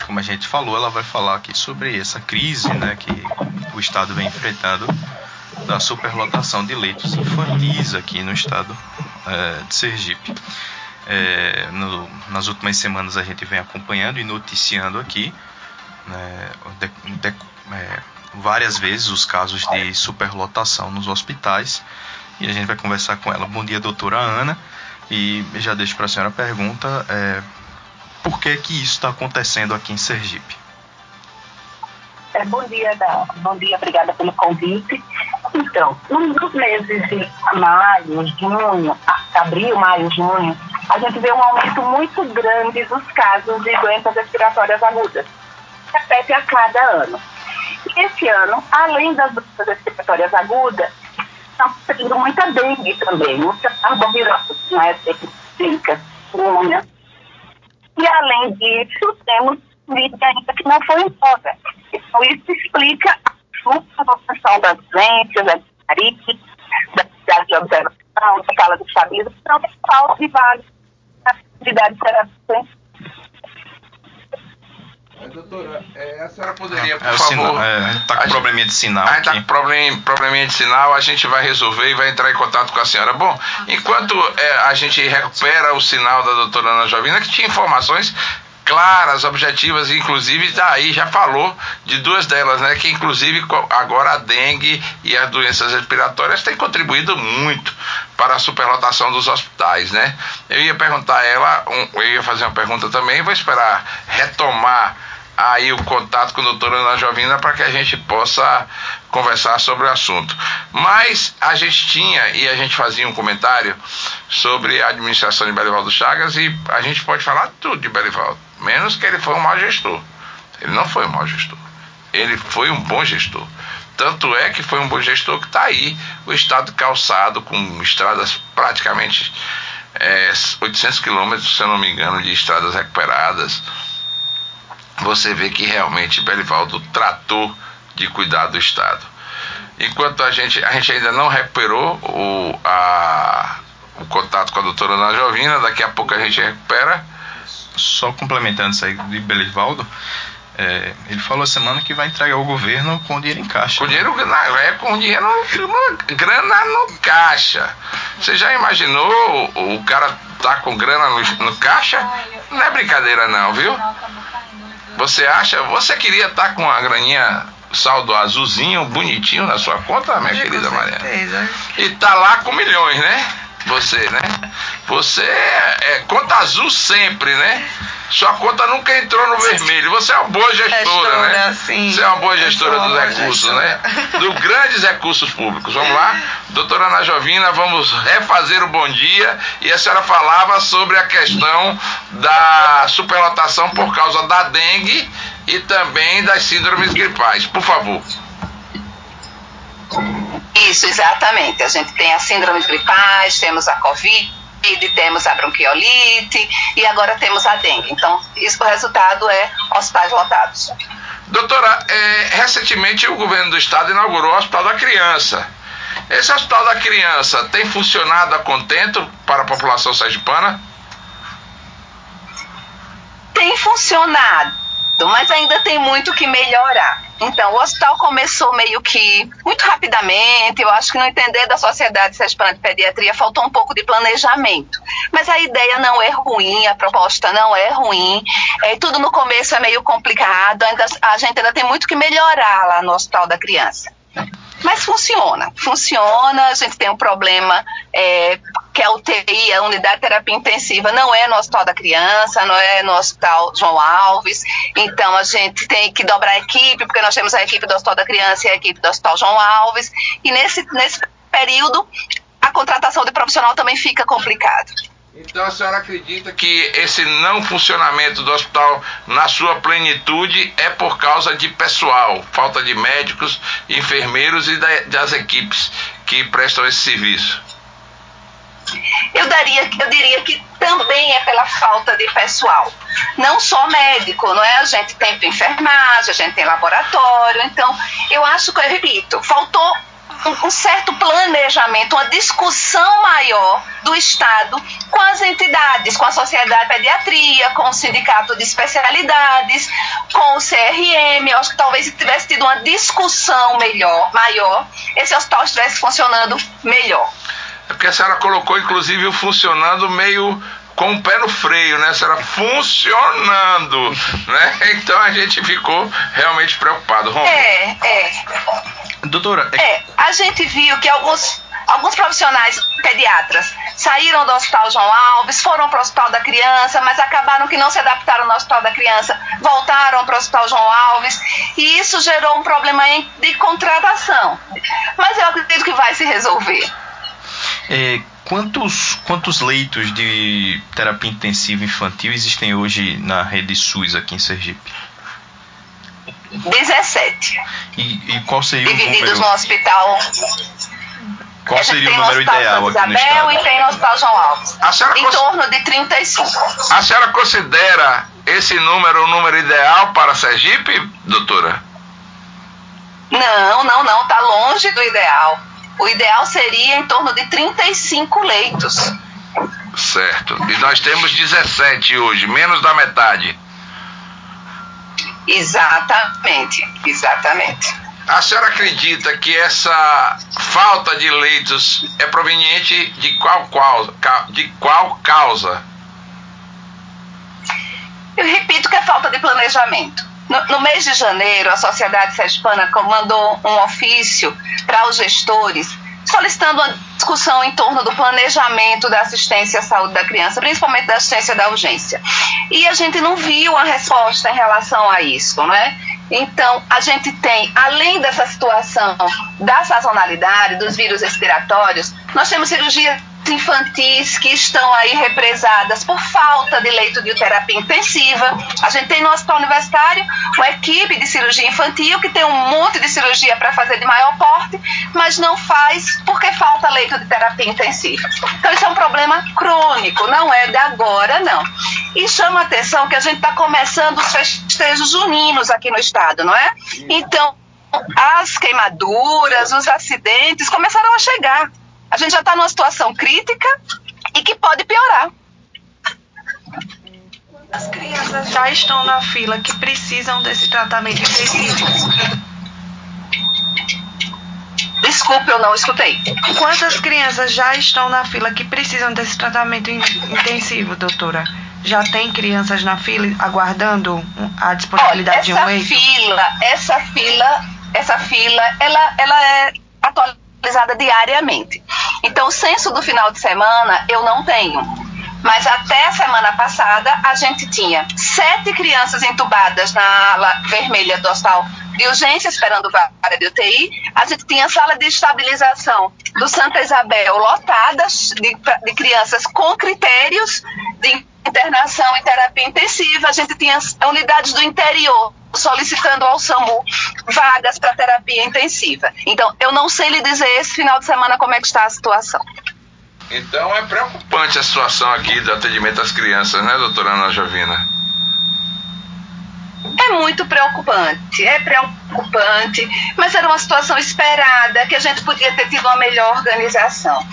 como a gente falou, ela vai falar aqui sobre essa crise né, que o Estado vem enfrentando da superlotação de leitos infantis aqui no estado é, de Sergipe. É, no, nas últimas semanas a gente vem acompanhando e noticiando aqui né, de, de, é, várias vezes os casos de superlotação nos hospitais e a gente vai conversar com ela. Bom dia, doutora Ana. E já deixo para a senhora a pergunta: por que que isso está acontecendo aqui em Sergipe? É, bom dia, Dan. Bom dia, obrigada pelo convite. Então, nos meses de maio, junho, abril, maio, junho, a gente vê um aumento muito grande dos casos de doenças respiratórias agudas. Repete a cada ano. E esse ano, além das doenças respiratórias agudas, está tendo muita dengue também, muita arbovirose, né, clínica, pneumonia e, além disso, temos Covid ainda que não foi embora. Então, isso explica a flutuação das doenças, da marique, da cidade de observação, da sala de estabilização, da falta de várias atividades terapêuticas doutora, é, a senhora poderia, por é, favor. Sinal, é, a gente está com a probleminha de sinal. A gente está com problem, probleminha de sinal, a gente vai resolver e vai entrar em contato com a senhora. Bom, enquanto é, a gente recupera o sinal da doutora Ana Jovina, que tinha informações claras, objetivas, inclusive daí já falou de duas delas, né? Que inclusive agora a dengue e as doenças respiratórias têm contribuído muito para a superlotação dos hospitais, né? Eu ia perguntar a ela, um, eu ia fazer uma pergunta também, vou esperar retomar aí o contato com a doutora Ana Jovina para que a gente possa conversar sobre o assunto. Mas a gente tinha e a gente fazia um comentário sobre a administração de Belivaldo Chagas e a gente pode falar tudo de Belivaldo, menos que ele foi um mau gestor. Ele não foi um mau gestor. Ele foi um bom gestor. Tanto é que foi um bom gestor que está aí o estado calçado com estradas praticamente é, 800 quilômetros, se eu não me engano, de estradas recuperadas você vê que realmente Belivaldo tratou de cuidar do Estado. Enquanto a gente, a gente ainda não recuperou o, a, o contato com a doutora Ana Jovina, daqui a pouco a gente recupera. Só complementando isso aí de Belivaldo, é, ele falou a semana que vai entregar o governo com dinheiro em caixa. Com dinheiro, é, com dinheiro, grana no caixa. Você já imaginou o, o cara tá com grana no, no caixa? Não é brincadeira não, viu? Você acha, você queria estar tá com a graninha saldo azulzinho, bonitinho na sua conta, minha querida Mariana? E tá lá com milhões, né? Você, né? Você é, é conta azul sempre, né? Sua conta nunca entrou no vermelho. Você é uma boa gestora, gestora né? Sim. Você é uma boa gestora dos recursos, né? Dos grandes recursos públicos. Vamos lá? Doutora Ana Jovina, vamos refazer o bom dia. E a senhora falava sobre a questão da superlotação por causa da dengue e também das síndromes gripais. Por favor. Isso, exatamente. A gente tem as síndromes gripais, temos a Covid, temos a bronquiolite e agora temos a dengue. Então, isso, o resultado é hospitais lotados. Doutora, é, recentemente o governo do estado inaugurou o Hospital da Criança. Esse Hospital da Criança tem funcionado a contento para a população sergipana? Tem funcionado, mas ainda tem muito que melhorar. Então, o hospital começou meio que muito rapidamente. Eu acho que no entender da Sociedade Sergipana de Pediatria faltou um pouco de planejamento. Mas a ideia não é ruim, a proposta não é ruim. É, tudo no começo é meio complicado. Ainda, a gente ainda tem muito que melhorar lá no Hospital da Criança. Mas funciona, funciona. A gente tem um problema é, que a UTI, a unidade de terapia intensiva, não é no Hospital da Criança, não é no Hospital João Alves. Então a gente tem que dobrar a equipe, porque nós temos a equipe do Hospital da Criança e a equipe do Hospital João Alves. E nesse, nesse período, a contratação de profissional também fica complicado. Então a senhora acredita que esse não funcionamento do hospital na sua plenitude é por causa de pessoal, falta de médicos, enfermeiros e das equipes que prestam esse serviço? Eu, daria, eu diria que também é pela falta de pessoal. Não só médico, não é? A gente tem enfermagem, a gente tem laboratório. Então, eu acho que, eu repito, faltou um, certo planejamento, uma discussão maior do Estado com as entidades, com a Sociedade de Pediatria, com o Sindicato de Especialidades, com o CRM. Eu acho que talvez se tivesse tido uma discussão melhor, maior, esse hospital estivesse funcionando melhor. É porque a senhora colocou, inclusive, o funcionando meio com o pé no freio, né? Será funcionando, né? Então a gente ficou realmente preocupado. Romulo. É, é. Doutora. É... é, a gente viu que alguns, alguns profissionais pediatras saíram do Hospital João Alves, foram para o Hospital da Criança, mas acabaram que não se adaptaram no Hospital da Criança, voltaram para o Hospital João Alves, e isso gerou um problema de contratação. Mas eu acredito que vai se resolver. É, quantos, quantos leitos de terapia intensiva infantil existem hoje na rede SUS aqui em Sergipe? 17. E, e qual seria Divididos o número? no hospital. Qual seria o número ideal aqui no estado? E tem no Hospital João Alves. em cons... torno de 35. A senhora considera esse número o número ideal para Sergipe, doutora? Não, não, não. Está longe do ideal. O ideal seria em torno de 35 leitos. Certo. E nós temos 17 hoje, menos da metade. Exatamente, exatamente. A senhora acredita que essa falta de leitos é proveniente de qual, qual, de qual causa? Eu repito que é falta de planejamento. No, no mês de janeiro, a Sociedade Sergipana mandou um ofício para os gestores solicitando uma discussão em torno do planejamento da assistência à saúde da criança, principalmente da assistência da urgência. E a gente não viu a resposta em relação a isso, né? Então, a gente tem, além dessa situação da sazonalidade, dos vírus respiratórios, nós temos cirurgia infantis que estão aí represadas por falta de leito de terapia intensiva. A gente tem no hospital universitário uma equipe de cirurgia infantil que tem um monte de cirurgia para fazer de maior porte, mas não faz porque falta leito de terapia intensiva. Então isso é um problema crônico, não é de agora, não. E chama a atenção que a gente está começando os festejos juninos aqui no estado, não é? Então as queimaduras, os acidentes começaram a chegar a gente já está numa situação crítica e que pode piorar. As crianças já estão na fila que precisam desse tratamento intensivo. Desculpe, eu não escutei. Quantas crianças já estão na fila que precisam desse tratamento intensivo, doutora? Já tem crianças na fila aguardando a disponibilidade Olha, de um leito? Essa fila, essa fila, essa fila, ela, ela é atualizada atualizada diariamente. Então, o censo do final de semana eu não tenho. Mas até a semana passada, a gente tinha sete crianças entubadas na ala vermelha do hospital de urgência, esperando vaga de UTI. A gente tinha sala de estabilização do Santa Isabel lotadas de, de crianças com critérios de internação em terapia intensiva, a gente tinha unidades do interior solicitando ao SAMU vagas para terapia intensiva. Então, eu não sei lhe dizer esse final de semana como é que está a situação. Então é preocupante a situação aqui do atendimento às crianças, né, doutora Ana Jovina? É muito preocupante, é preocupante, mas era uma situação esperada, que a gente podia ter tido uma melhor organização.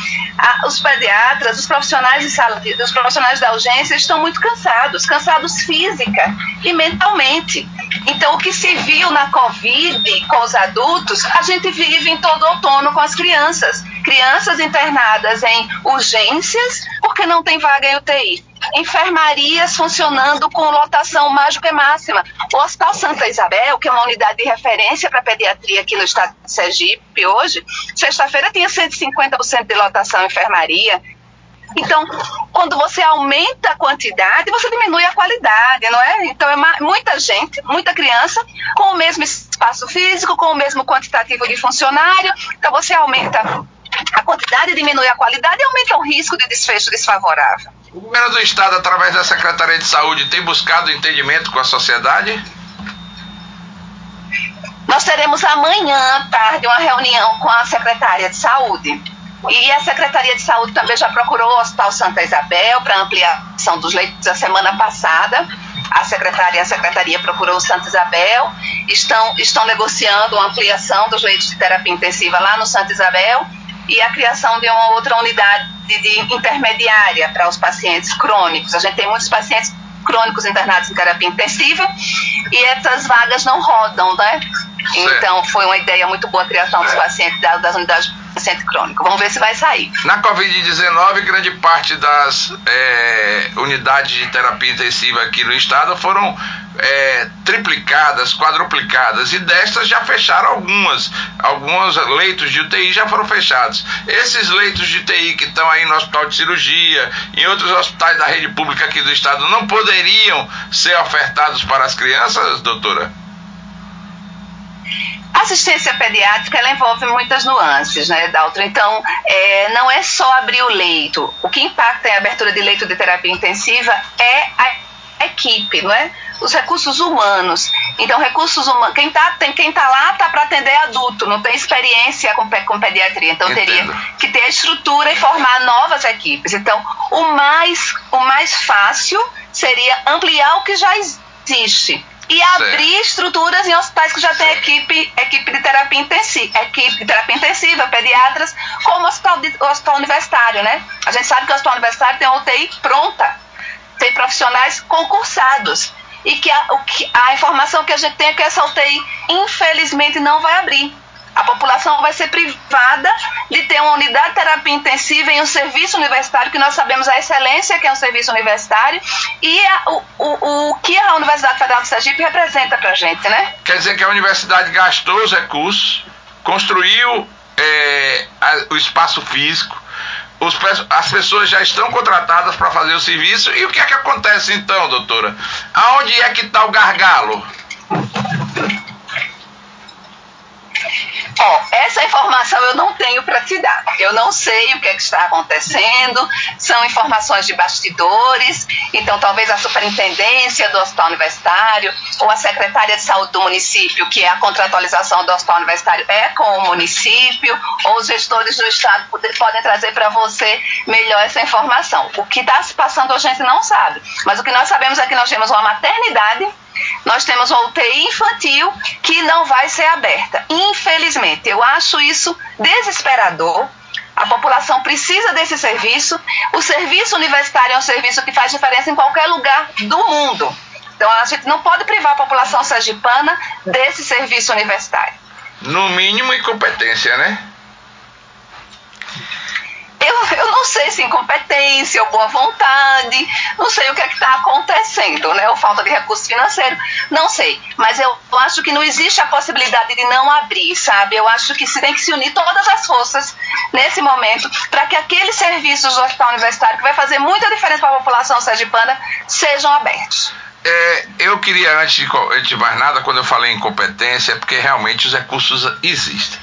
os pediatras, os profissionais de sala, os profissionais da urgência estão muito cansados, cansados física e mentalmente. Então, o que se viu na Covid com os adultos, a gente vive em todo outono com as crianças. Crianças internadas em urgências porque não tem vaga em UTI enfermarias funcionando com lotação do que máxima. O Hospital Santa Isabel, que é uma unidade de referência para pediatria aqui no estado de Sergipe hoje, sexta-feira tinha 150% de lotação em enfermaria. Então, quando você aumenta a quantidade, você diminui a qualidade, não é? Então, é muita gente, muita criança, com o mesmo espaço físico, com o mesmo quantitativo de funcionário. Então, você aumenta a quantidade, diminui a qualidade e aumenta o risco de desfecho desfavorável. O governo do estado, através da Secretaria de Saúde, tem buscado entendimento com a sociedade? Nós teremos amanhã à tarde uma reunião com a secretária de Saúde. E a Secretaria de Saúde também já procurou o Hospital Santa Isabel para ampliação dos leitos a semana passada. A secretaria, a secretaria procurou o Santa Isabel, estão, estão negociando uma ampliação dos leitos de terapia intensiva lá no Santa Isabel e a criação de uma outra unidade de intermediária para os pacientes crônicos. A gente tem muitos pacientes crônicos internados em terapia intensiva e essas vagas não rodam, né? Então foi uma ideia muito boa a criação dos pacientes das unidades de paciente crônico. Vamos ver se vai sair. Na Covid-19, grande parte das é, unidades de terapia intensiva aqui no estado foram é, triplicadas, quadruplicadas, e destas já fecharam algumas. Alguns leitos de UTI já foram fechados. Esses leitos de UTI que estão aí no hospital de cirurgia, em outros hospitais da rede pública aqui do estado, não poderiam ser ofertados para as crianças, doutora? A assistência pediátrica ela envolve muitas nuances, né, Dalton? Então, é, não é só abrir o leito. O que impacta em abertura de leito de terapia intensiva é a equipe, não é? Os recursos humanos. Então, recursos humanos. Quem está quem tá lá está para atender adulto, não tem experiência com, com pediatria. Então, Entendo. teria que ter a estrutura e formar novas equipes. Então, o mais, o mais fácil seria ampliar o que já existe e abrir estruturas em hospitais que já tem equipe, equipe de terapia intensiva, equipe de terapia intensiva, pediatras, como o hospital, de, o hospital universitário, né? A gente sabe que o hospital universitário tem uma UTI pronta, tem profissionais concursados. E que a, o, a informação que a gente tem é que essa UTI, infelizmente, não vai abrir a população vai ser privada de ter uma unidade de terapia intensiva em um serviço universitário, que nós sabemos a excelência que é um serviço universitário, e a, o, o, o que a Universidade Federal de Sergipe representa para a gente, né? Quer dizer que a universidade gastou os recursos, construiu é, a, o espaço físico, os, as pessoas já estão contratadas para fazer o serviço, e o que é que acontece então, doutora? Aonde é que está o gargalo? Ó, essa informação eu não tenho para te dar. Eu não sei o que, é que está acontecendo, são informações de bastidores, então talvez a superintendência do hospital universitário ou a secretária de saúde do município, que é a contratualização do hospital universitário, é com o município, ou os gestores do estado podem trazer para você melhor essa informação. O que está se passando a gente não sabe, mas o que nós sabemos é que nós temos uma maternidade nós temos uma UTI infantil que não vai ser aberta. Infelizmente, eu acho isso desesperador. A população precisa desse serviço. O serviço universitário é um serviço que faz diferença em qualquer lugar do mundo. Então, a gente não pode privar a população sergipana desse serviço universitário. No mínimo, incompetência, né? Eu, eu não sei se incompetência ou boa vontade, não sei o que é que está acontecendo, né? Ou falta de recurso financeiro, não sei. Mas eu acho que não existe a possibilidade de não abrir, sabe? Eu acho que se tem que se unir todas as forças nesse momento para que aqueles serviços do hospital universitário que vai fazer muita diferença para a população sergipana sejam abertos. É, eu queria, antes de, antes de mais nada, quando eu falei em competência, é porque realmente os recursos existem.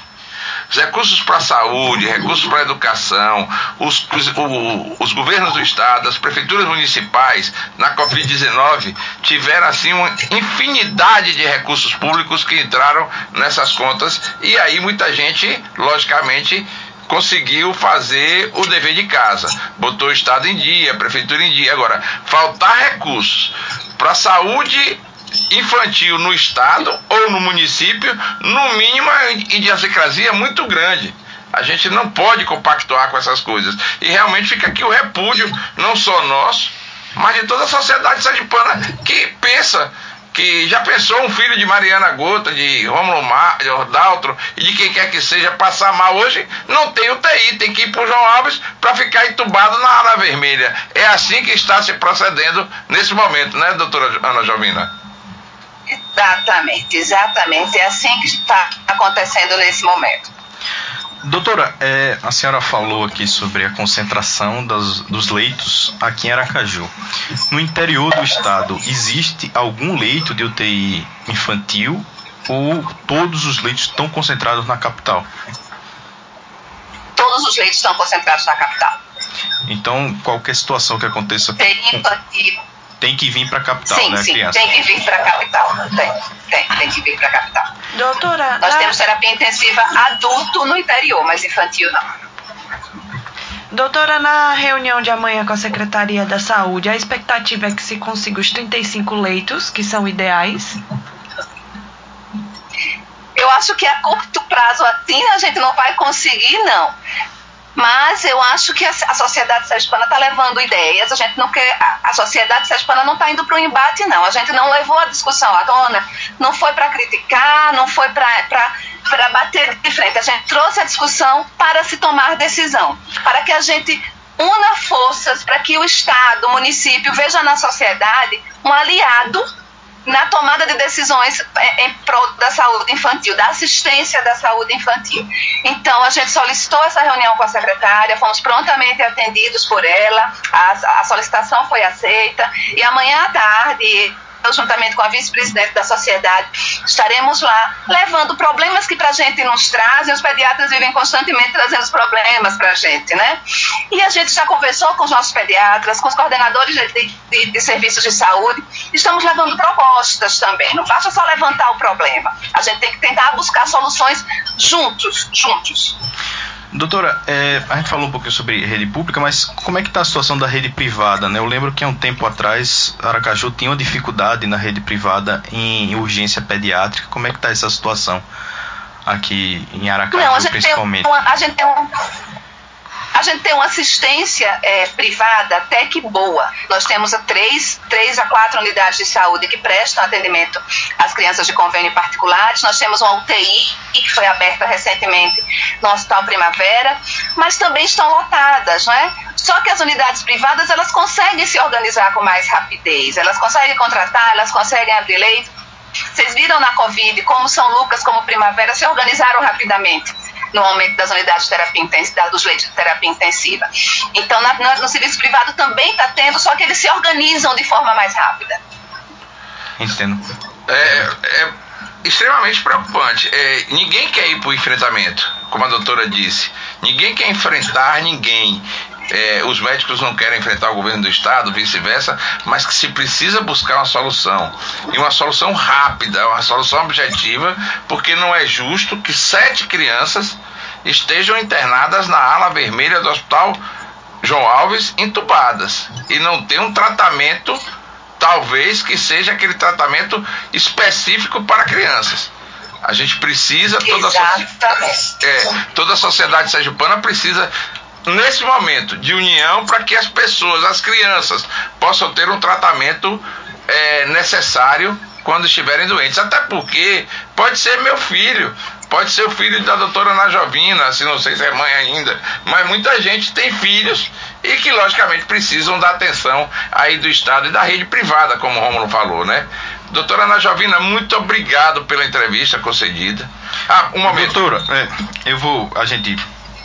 Os recursos para a saúde, recursos para a educação, os, o, os governos do estado, as prefeituras municipais na Covid-19 tiveram assim uma infinidade de recursos públicos que entraram nessas contas e aí muita gente, logicamente, conseguiu fazer o dever de casa, botou o Estado em dia, a Prefeitura em dia. Agora, faltar recursos para a saúde infantil no Estado ou no município, no mínimo, a idiosincrasia é muito grande. A gente não pode compactuar com essas coisas. E realmente fica aqui o repúdio, não só nosso, mas de toda a sociedade sergipana que pensa que já pensou um filho de Mariana Gota, de Romulo Mar, de e de quem quer que seja passar mal hoje, não tem UTI, tem que ir para o João Alves para ficar entubado na ala vermelha. É assim que está se procedendo nesse momento, né, doutora Ana Jovina? Exatamente, exatamente. É assim que está acontecendo nesse momento. Doutora, é, a senhora falou aqui sobre a concentração das, dos leitos aqui em Aracaju. No interior do estado, existe algum leito de UTI infantil ou todos os leitos estão concentrados na capital? Todos os leitos estão concentrados na capital. Então, qualquer situação que aconteça. Tem infantil. Tem que vir para a capital, sim, né, sim, criança? Tem que vir para a capital. Tem, tem, tem que vir para a capital. Doutora, Nós na- temos terapia intensiva adulto no interior, mas infantil não. doutora, na reunião de amanhã com a Secretaria da Saúde, a expectativa é que se consiga os 35 leitos, que são ideais. Eu acho que a curto prazo assim a gente não vai conseguir, não. Mas eu acho que a, sociedade sergipana está levando ideias. A gente não quer. A sociedade sergipana não está indo para o embate, não. A gente não levou a discussão à tona. Não foi para criticar, não foi para bater de frente. A gente trouxe a discussão para se tomar decisão. Para que a gente una forças para que o Estado, o município, veja na sociedade um aliado na tomada de decisões é, em prol da saúde infantil, da assistência da saúde infantil. Então, a gente solicitou essa reunião com a secretária, fomos prontamente atendidos por ela, a, a solicitação foi aceita, e amanhã à tarde, eu, juntamente com a vice-presidente da sociedade, estaremos lá levando problemas que para a gente nos trazem. Os pediatras vivem constantemente trazendo os problemas para a gente, né? E a gente já conversou com os nossos pediatras, com os coordenadores de, de, de serviços de saúde. Estamos levando propostas também. Não basta só levantar o problema. A gente tem que tentar buscar soluções juntos, juntos. Doutora, é, a gente falou um pouquinho sobre rede pública, mas como é que está a situação da rede privada? Né? Eu lembro que há um tempo atrás Aracaju tinha uma dificuldade na rede privada em urgência pediátrica. Como é que está essa situação aqui em Aracaju, Não, a gente, tem principalmente? uma, a gente tem um, a gente tem uma assistência é, privada até que boa. Nós temos três, três a quatro unidades de saúde que prestam atendimento às crianças de convênio particulares. Nós temos uma UTI que foi aberta recentemente no Hospital Primavera, mas também estão lotadas, não é? Só que as unidades privadas elas conseguem se organizar com mais rapidez, elas conseguem contratar, elas conseguem abrir leito. Vocês viram na Covid como São Lucas, como Primavera se organizaram rapidamente no aumento das unidades de terapia intensiva, dos leitos de terapia intensiva. Então, na, na, no serviço privado também está tendo, só que eles se organizam de forma mais rápida. Entendo. É, é extremamente preocupante. É, ninguém quer ir para o enfrentamento, como a doutora disse. Ninguém quer enfrentar ninguém. É, os médicos não querem enfrentar o governo do estado, vice-versa, mas que se precisa buscar uma solução. E uma solução rápida, uma solução objetiva, porque não é justo que sete crianças estejam internadas na ala vermelha do hospital João Alves, entubadas, e não tem um tratamento, talvez que seja aquele tratamento específico para crianças. A gente precisa, toda a, so é, toda a sociedade sergipana precisa nesse momento de união para que as pessoas, as crianças, possam ter um tratamento é, necessário quando estiverem doentes. Até porque pode ser meu filho, pode ser o filho da doutora Ana Jovina, se não sei se é mãe ainda, mas muita gente tem filhos e que logicamente precisam da atenção aí do Estado e da rede privada, como o Romulo falou, né? Doutora Ana Jovina, muito obrigado pela entrevista concedida. Ah, um momento. Doutora, é, eu vou. A gente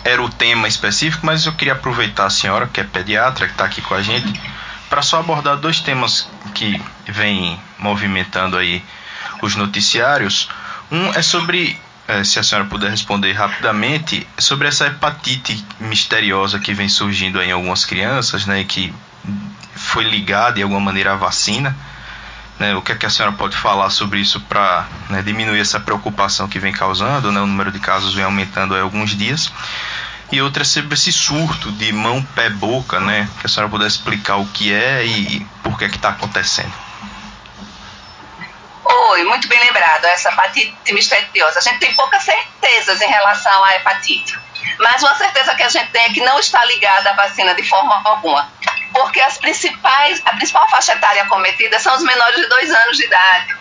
era o tema específico, mas eu queria aproveitar a senhora, que é pediatra, que está aqui com a gente, para só abordar dois temas que vêm movimentando aí os noticiários. Um é sobre se a senhora puder responder rapidamente, sobre essa hepatite misteriosa que vem surgindo em algumas crianças, né, que foi ligada de alguma maneira à vacina. Né, o que, é que a senhora pode falar sobre isso para né, diminuir essa preocupação que vem causando? Né, o número de casos vem aumentando há alguns dias. E outra é sobre esse surto de mão, pé, boca, né? Que a senhora pudesse explicar o que é e por que é está acontecendo. Oi, muito bem lembrado, essa hepatite misteriosa. A gente tem poucas certezas em relação à hepatite, mas uma certeza que a gente tem é que não está ligada à vacina de forma alguma. Porque as principais, a principal faixa etária cometida são os menores de dois anos de idade.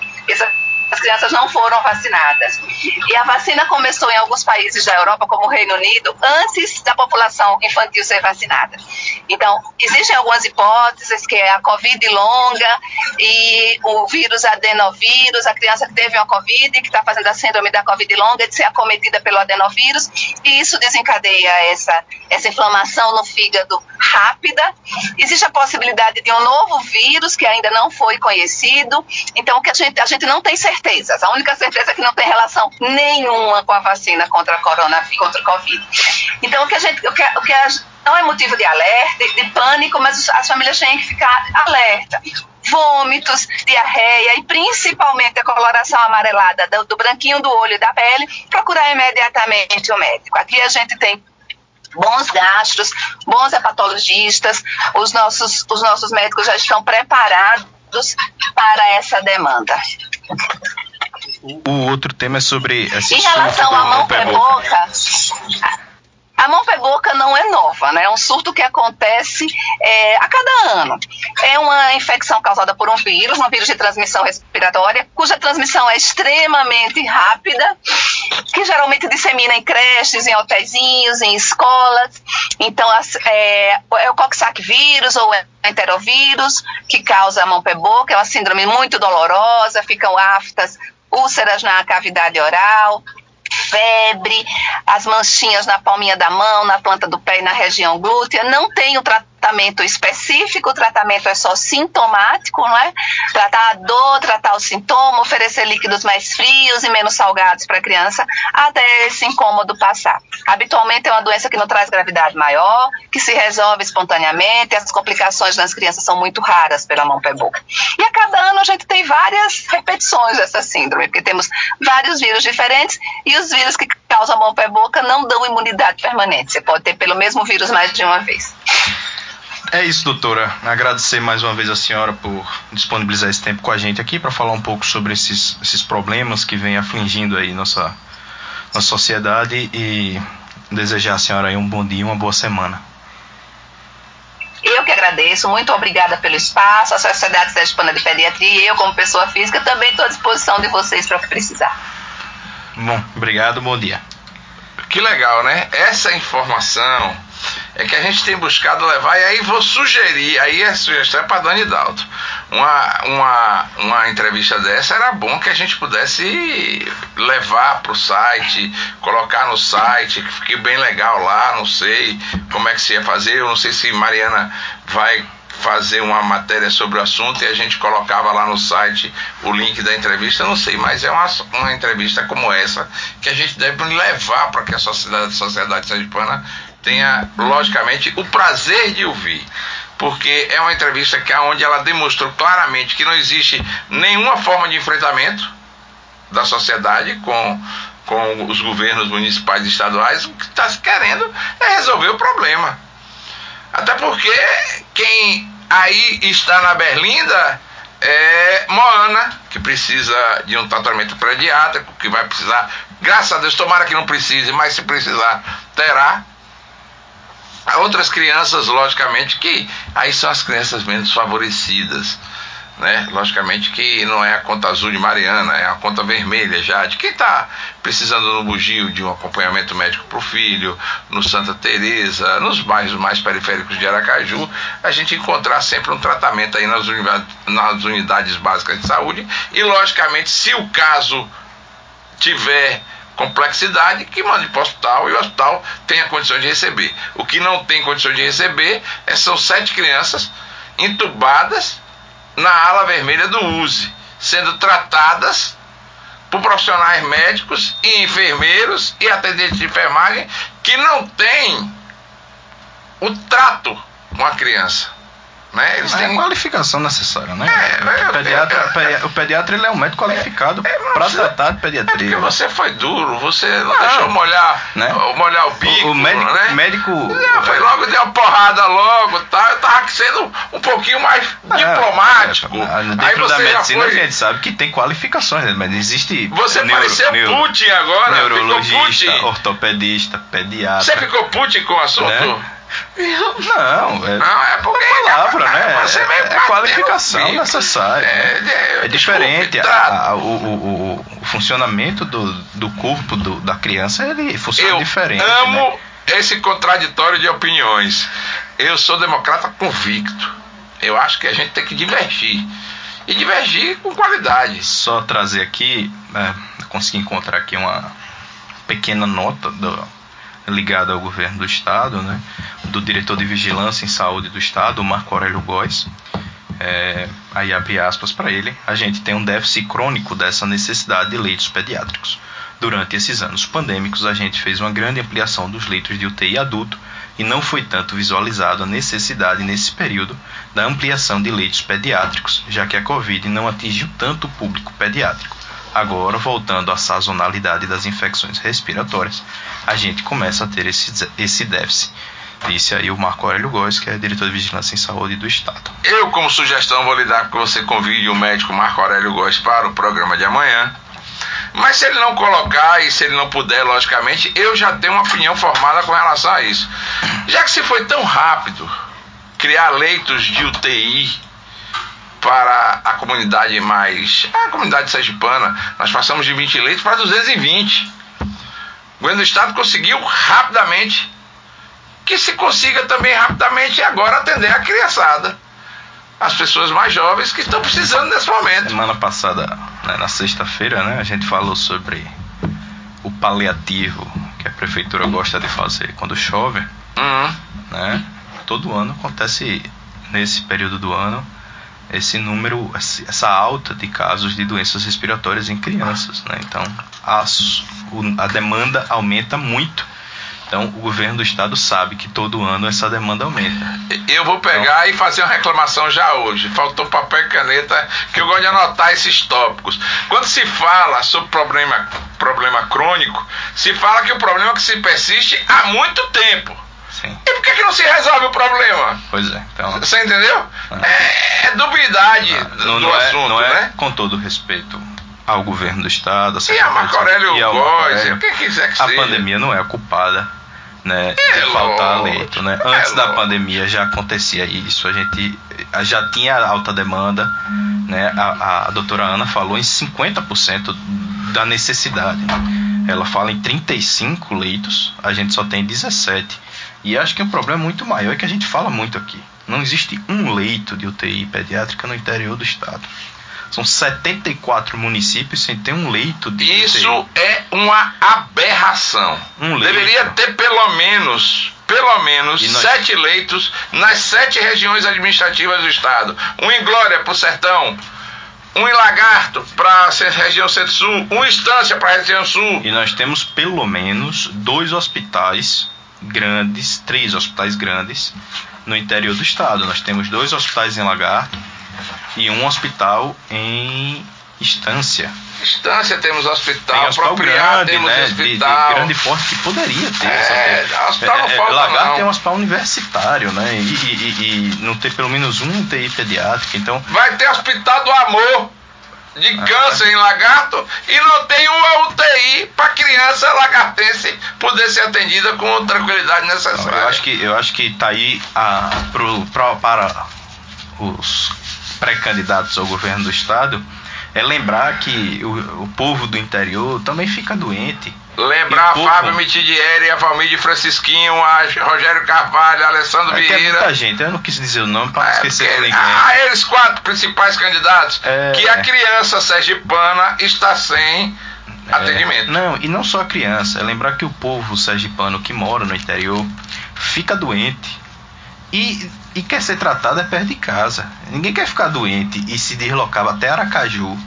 As crianças não foram vacinadas. E a vacina começou em alguns países da Europa, como o Reino Unido, antes da população infantil ser vacinada. Então, existem algumas hipóteses, que é a Covid longa e o vírus adenovírus, a criança que teve uma Covid, que está fazendo a síndrome da Covid longa, de ser acometida pelo adenovírus, e isso desencadeia essa, essa inflamação no fígado rápida. Existe a possibilidade de um novo vírus que ainda não foi conhecido. Então, que a gente, a gente não tem certezas. A única certeza é que não tem relação nenhuma com a vacina contra a coronavírus, contra o Covid. Então, o que a gente, o que, o que a, não é motivo de alerta, de, de pânico, mas as famílias têm que ficar alerta vômitos, diarreia e principalmente a coloração amarelada do, do, branquinho do olho e da pele, procurar imediatamente o médico. Aqui a gente tem bons gastros, bons hepatologistas, os nossos, os nossos médicos já estão preparados para essa demanda. O outro tema é sobre Em relação à mão pé boca, a mão boca não é nova, né? É um surto que acontece é, a cada ano. É uma infecção causada por um vírus, um vírus de transmissão respiratória, cuja transmissão é extremamente rápida, que geralmente dissemina em creches, em hotéisinhos, em escolas. Então, as, é, é o Coxsackie vírus ou é enterovírus que causa a mão pé boca. É uma síndrome muito dolorosa, ficam aftas úlceras na cavidade oral, febre, as manchinhas na palminha da mão, na planta do pé e na região glútea. Não tem o tratamento tratamento específico, o tratamento é só sintomático, não é? Tratar a dor, tratar o sintoma, oferecer líquidos mais frios e menos salgados para a criança até esse incômodo passar. Habitualmente é uma doença que não traz gravidade maior, que se resolve espontaneamente, as complicações nas crianças são muito raras pela mão pé boca. E a cada ano a gente tem várias repetições dessa síndrome, porque temos vários vírus diferentes e os vírus que causam mão pé boca não dão imunidade permanente. Você pode ter pelo mesmo vírus mais de uma vez. É isso, doutora. Agradecer mais uma vez a senhora por disponibilizar esse tempo com a gente aqui para falar um pouco sobre esses, esses problemas que vêm afligindo aí nossa, nossa sociedade e desejar à senhora aí um bom dia e uma boa semana. Eu que agradeço, muito obrigada pelo espaço, a Sociedade Sergipana de Pediatria e eu, como pessoa física, também estou à disposição de vocês para o que precisar. Bom, obrigado, bom dia. Que legal, né? Essa informação é que a gente tem buscado levar, e aí vou sugerir, aí a sugestão é para Dani Dalto. Uma, uma, uma entrevista dessa era bom que a gente pudesse levar para o site, colocar no site, que fique bem legal lá, não sei como é que se ia fazer, eu não sei se Mariana vai fazer uma matéria sobre o assunto e a gente colocava lá no site o link da entrevista, não sei, mas é uma, uma entrevista como essa que a gente deve levar para que a sociedade, a sociedade sergipana tenha, logicamente, o prazer de ouvir. Porque é uma entrevista que onde ela demonstrou claramente que não existe nenhuma forma de enfrentamento da sociedade com, com os governos municipais e estaduais. O que está se querendo é resolver o problema. Até porque quem aí está na Berlinda é Moana, que precisa de um tratamento pediátrico, que vai precisar, graças a Deus, tomara que não precise, mas se precisar, terá. Há outras crianças, logicamente, que aí são as crianças menos favorecidas. Né? Logicamente que não é a conta azul de Mariana, é a conta vermelha já, de quem está precisando no Bugio de um acompanhamento médico para o filho, no Santa Teresa, nos bairros mais periféricos de Aracaju, a gente encontrar sempre um tratamento aí nas, nas unidades básicas de saúde e, logicamente, se o caso tiver complexidade que mande para o hospital e o hospital tenha condições de receber. O que não tem condições de receber é, são sete crianças entubadas na ala vermelha do USE, sendo tratadas por profissionais médicos e enfermeiros e atendentes de enfermagem que não têm o trato com a criança. Né? Eles têm é qualificação necessária, né? É, o, pediatra, eu, eu, o pediatra ele é um médico qualificado é, para tratar de pediatria. É porque você foi duro, você não, não deixou molhar, né? molhar o bico. O, o médico, né? médico não, foi logo deu uma porrada logo, tá? Eu tava sendo um pouquinho mais é, diplomático. É, dentro Aí da medicina foi... a gente sabe que tem qualificações, né? mas existe. Você neuro, pareceu neuro, Putin agora, neurologista, ortopedista, pediatra. Você ficou Putin com o assunto? Né? Não, é, não, é porque é palavra, né? É, é qualificação necessária. É, é, é diferente. A, a, o, o, o, funcionamento do, do corpo do, da criança ele funciona eu diferente. Amo né? esse contraditório de opiniões. Eu sou democrata convicto. Eu acho que a gente tem que divergir. E divergir com qualidade. Só trazer aqui, é, consegui encontrar aqui uma pequena nota do, ligada ao governo do estado, né, do diretor de vigilância em saúde do estado, Marco Aurélio Góes. É, aí abre aspas para ele. A gente tem um déficit crônico dessa necessidade de leitos pediátricos. Durante esses anos pandêmicos, a gente fez uma grande ampliação dos leitos de UTI adulto e não foi tanto visualizado a necessidade nesse período da ampliação de leitos pediátricos, já que a Covid não atingiu tanto o público pediátrico. Agora, voltando à sazonalidade das infecções respiratórias, a gente começa a ter esse, esse déficit. Disse aí o Marco Aurélio Góes, que é diretor de Vigilância em Saúde do Estado. Eu, como sugestão, vou lhe dar que você convide o médico Marco Aurélio Góes para o programa de amanhã. Mas se ele não colocar e se ele não puder, logicamente, eu já tenho uma opinião formada com relação a isso. Já que se foi tão rápido criar leitos de UTI para a comunidade mais. a comunidade sergipana. Nós passamos de 20 leitos para 220. O governo do Estado conseguiu rapidamente. Que se consiga também rapidamente agora atender a criançada. As pessoas mais jovens que estão precisando nesse momento. Semana passada, né, na sexta-feira, né, a gente falou sobre o paliativo que a prefeitura gosta de fazer quando chove. Uhum. Né? Todo ano acontece nesse período do ano esse número, essa alta de casos de doenças respiratórias em crianças. Né? Então, a, a demanda aumenta muito. Então, o governo do estado sabe que todo ano essa demanda aumenta. Eu vou pegar então, e fazer uma reclamação já hoje. Faltou papel e caneta, que eu gosto de anotar esses tópicos. Quando se fala sobre problema, problema crônico, se fala que o problema é que se persiste há muito tempo. Sim. E por que, que não se resolve o problema? Pois é. Então, Você entendeu? Ah. É, é dubiedade não, não, do não assunto, é, não é, né? Com todo respeito ao governo do estado, a e a Marco Aurélio Góes, o que quiser que a seja. pandemia não é a culpada né, é de faltar leito, né? é Antes da pandemia já acontecia isso, a gente já tinha alta demanda, né? A, a doutora Ana falou em 50% da necessidade. Ela fala em 35 leitos, a gente só tem 17. E acho que um problema muito maior é que a gente fala muito aqui. Não existe um leito de UTI pediátrica no interior do estado. São 74 municípios sem ter um leito de Isso UTI. é uma aberração. Um leito. Deveria ter pelo menos, pelo menos nós- sete leitos nas sete regiões administrativas do estado. Um em Glória para o Sertão, um em Lagarto para a região Centro-Sul, um em Estância para a região Sul. E nós temos pelo menos dois hospitais grandes, três hospitais grandes no interior do estado. Nós temos dois hospitais em Lagarto e um hospital em Estância. Estância temos hospital, Tem hospital grande, temos né? De, de hospital. grande porte que poderia ter. É, hospital não falta, Lagarto não. tem um hospital universitário, né? E, e- e- não tem pelo menos um UTI pediátrico. Então, Vai ter hospital do amor de Ah. câncer em lagarto e não tem uma UTI para criança lagartense poder ser atendida com tranquilidade necessária. eu acho que eu acho que tá aí a, pro, pro- para os pré-candidatos ao governo do estado é lembrar que o, o povo do interior também fica doente. Lembrar povo- Fábio Mitidieri, a Valmir Francisquinho, a Rogério Carvalho, a Alessandro É, é Vieira. muita gente, eu não quis dizer o nome para É, esquecer porque- de ninguém. ah, eles quatro principais candidatos, É. que a criança sergipana está sem É, atendimento. Não, e não só a criança, é lembrar que o povo sergipano que mora no interior fica doente e, e quer ser tratado é perto de casa. Ninguém quer ficar doente e se deslocar até Aracaju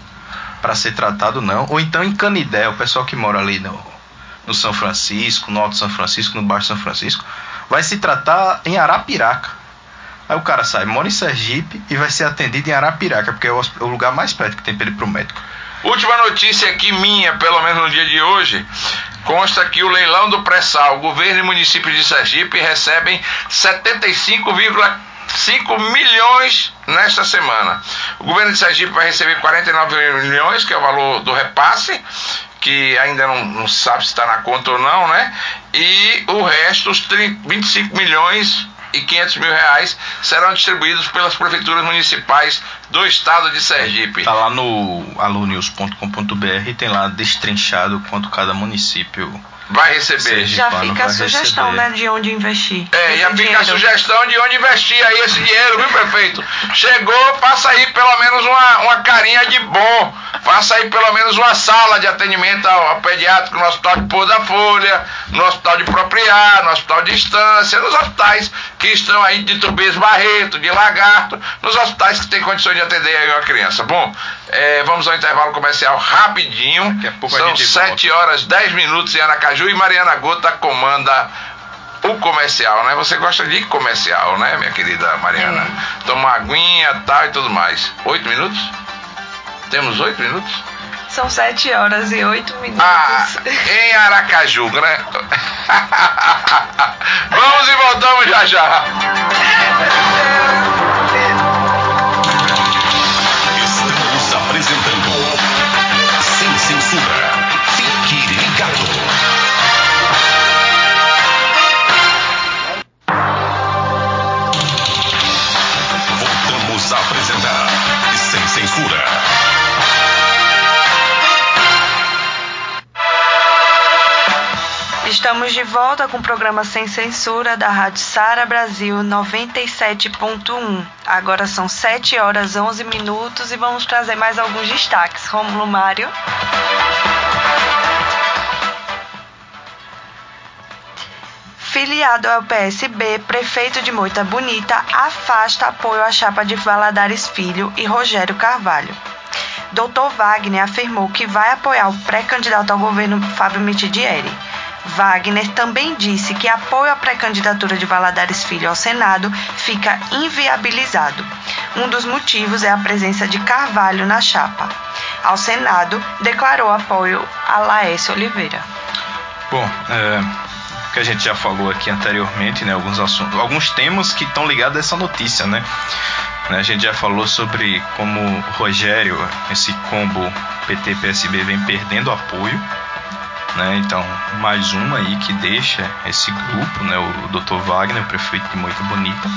para ser tratado, não. Ou então em Canidé, o pessoal que mora ali no, no São Francisco, no Alto São Francisco, no Baixo São Francisco, vai se tratar em Arapiraca. Aí o cara sai, mora em Sergipe e vai ser atendido em Arapiraca, porque é o, o lugar mais perto que tem para ele ir pro médico. Última notícia aqui minha, pelo menos no dia de hoje, consta que o leilão do pré-sal, governo e município de Sergipe recebem 75,5 milhões nesta semana. O governo de Sergipe vai receber 49 milhões, que é o valor do repasse, que ainda não, não sabe se está na conta ou não, né? E o resto, os 30, 25 milhões e 500 mil reais serão distribuídos pelas prefeituras municipais do estado de Sergipe. Tá lá no alunews.com.br tem lá destrinchado quanto cada município vai receber. Já fica a sugestão, receber. né, de onde investir. É, já fica dinheiro. a sugestão de onde investir aí esse dinheiro, viu, prefeito? Chegou, passa aí pelo menos uma, uma carinha de bom. Faça aí pelo menos uma sala de atendimento ao, ao pediátrico no Hospital de Pôr da Folha, no Hospital de Propriar, no Hospital de Estância, nos hospitais que estão aí de Tubês Barreto, de Lagarto, nos hospitais que têm condições de atender aí uma criança. Bom, é, vamos ao intervalo comercial rapidinho. Daqui a pouco São a gente 7 volta. horas 10 minutos em Aracaju e Mariana Gota comanda o comercial, né? Você gosta de comercial, né, minha querida Mariana? É. Toma aguinha, tal e tudo mais. Oito minutos? Temos oito minutos? São sete horas e oito minutos. Ah, em Aracaju, né? Vamos e voltamos já já. Estamos de volta com o programa Sem Censura da Rádio Sara Brasil 97.1. Agora são 7 horas 11 minutos e vamos trazer mais alguns destaques. Romulo Mário. Filiado ao PSB, prefeito de Moita Bonita afasta apoio à chapa de Valadares Filho e Rogério Carvalho. Dr. Wagner afirmou que vai apoiar o pré-candidato ao governo Fábio Mitidieri. Wagner também disse que apoio à pré-candidatura de Valadares Filho ao Senado fica inviabilizado. Um dos motivos é a presença de Carvalho na chapa. Ao Senado, declarou apoio a Laércio Oliveira. Bom, é, que a gente já falou aqui anteriormente, né, alguns assuntos, alguns temas que estão ligados a essa notícia, né? A gente já falou sobre como Rogério, esse combo PT-PSB vem perdendo apoio né? Então, mais uma aí que deixa esse grupo, né? o Dr. Wagner, prefeito de Moita Bonita,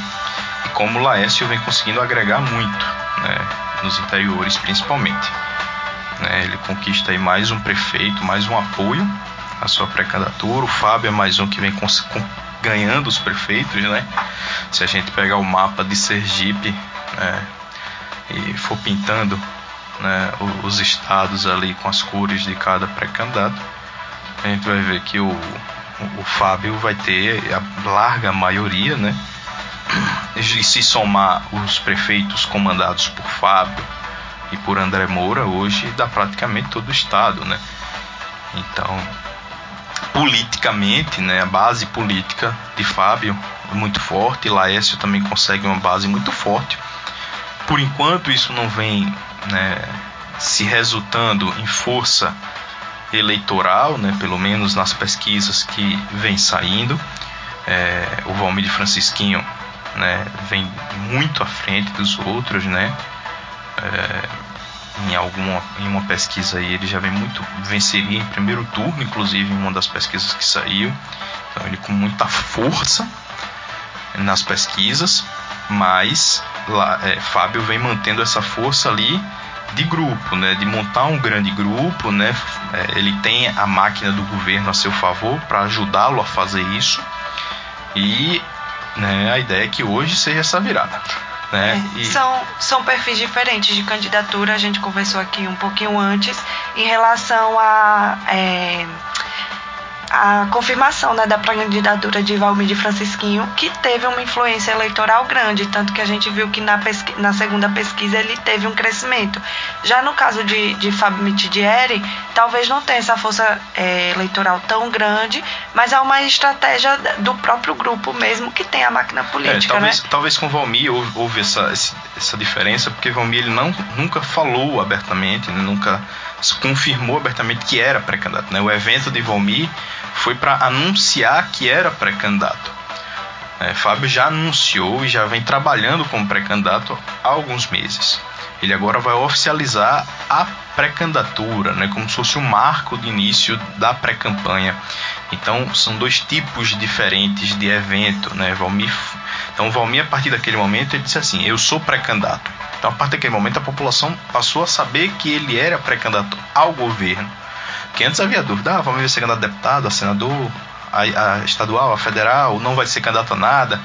e como o Laércio vem conseguindo agregar muito, né? nos interiores principalmente. Né? Ele conquista aí mais um prefeito, mais um apoio à sua pré-candidatura. O Fábio é mais um que vem ganhando os prefeitos, né? Se a gente pegar o mapa de Sergipe né? e for pintando né, os estados ali com as cores de cada pré-candidato, a gente vai ver que o, o Fábio vai ter a larga maioria, né? E se somar os prefeitos comandados por Fábio e por André Moura, hoje dá praticamente todo o estado, né? Então, politicamente, né, a base política de Fábio é muito forte, Laércio também consegue uma base muito forte. Por enquanto isso não vem né, se resultando em força eleitoral, né, pelo menos nas pesquisas que vem saindo. É, o Valmir Francisquinho né, vem muito à frente dos outros, né? É, em alguma em uma pesquisa aí ele já vem muito venceria em primeiro turno, inclusive em uma das pesquisas que saiu. Então ele com muita força nas pesquisas, mas lá, é, Fábio vem mantendo essa força ali de grupo, né, de montar um grande grupo, né, é, ele tem a máquina do governo a seu favor para ajudá-lo a fazer isso e né, a ideia é que hoje seja essa virada. Né? É, e... são, são perfis diferentes de candidatura, a gente conversou aqui um pouquinho antes em relação a, é, a confirmação né, da candidatura de Valmir de Francisquinho, que teve uma influência eleitoral grande, tanto que a gente viu que na, pesqui, na segunda pesquisa ele teve um crescimento. Já no caso de, de Fábio Mitidieri, talvez não tenha essa força é, eleitoral tão grande, mas é uma estratégia do próprio grupo mesmo que tem a máquina política. É, talvez, né? talvez com Valmir houve, houve essa, essa diferença, porque Valmir ele não, nunca falou abertamente, né, nunca confirmou abertamente que era pré-candidato. Né? O evento de Valmir foi para anunciar que era pré-candidato. É, Fábio já anunciou e já vem trabalhando como pré-candidato há alguns meses. Ele agora vai oficializar a pré-candidatura, né, como se fosse um marco de início da pré-campanha. Então, são dois tipos diferentes de evento. Né? Valmir, então, Valmir, a partir daquele momento, ele disse assim: Eu sou pré-candidato. Então, a partir daquele momento, a população passou a saber que ele era pré-candidato ao governo. Que antes havia dúvida: ah, Valmir vai ser candidato a deputado, a senador, a, a estadual, a federal, não vai ser candidato a nada.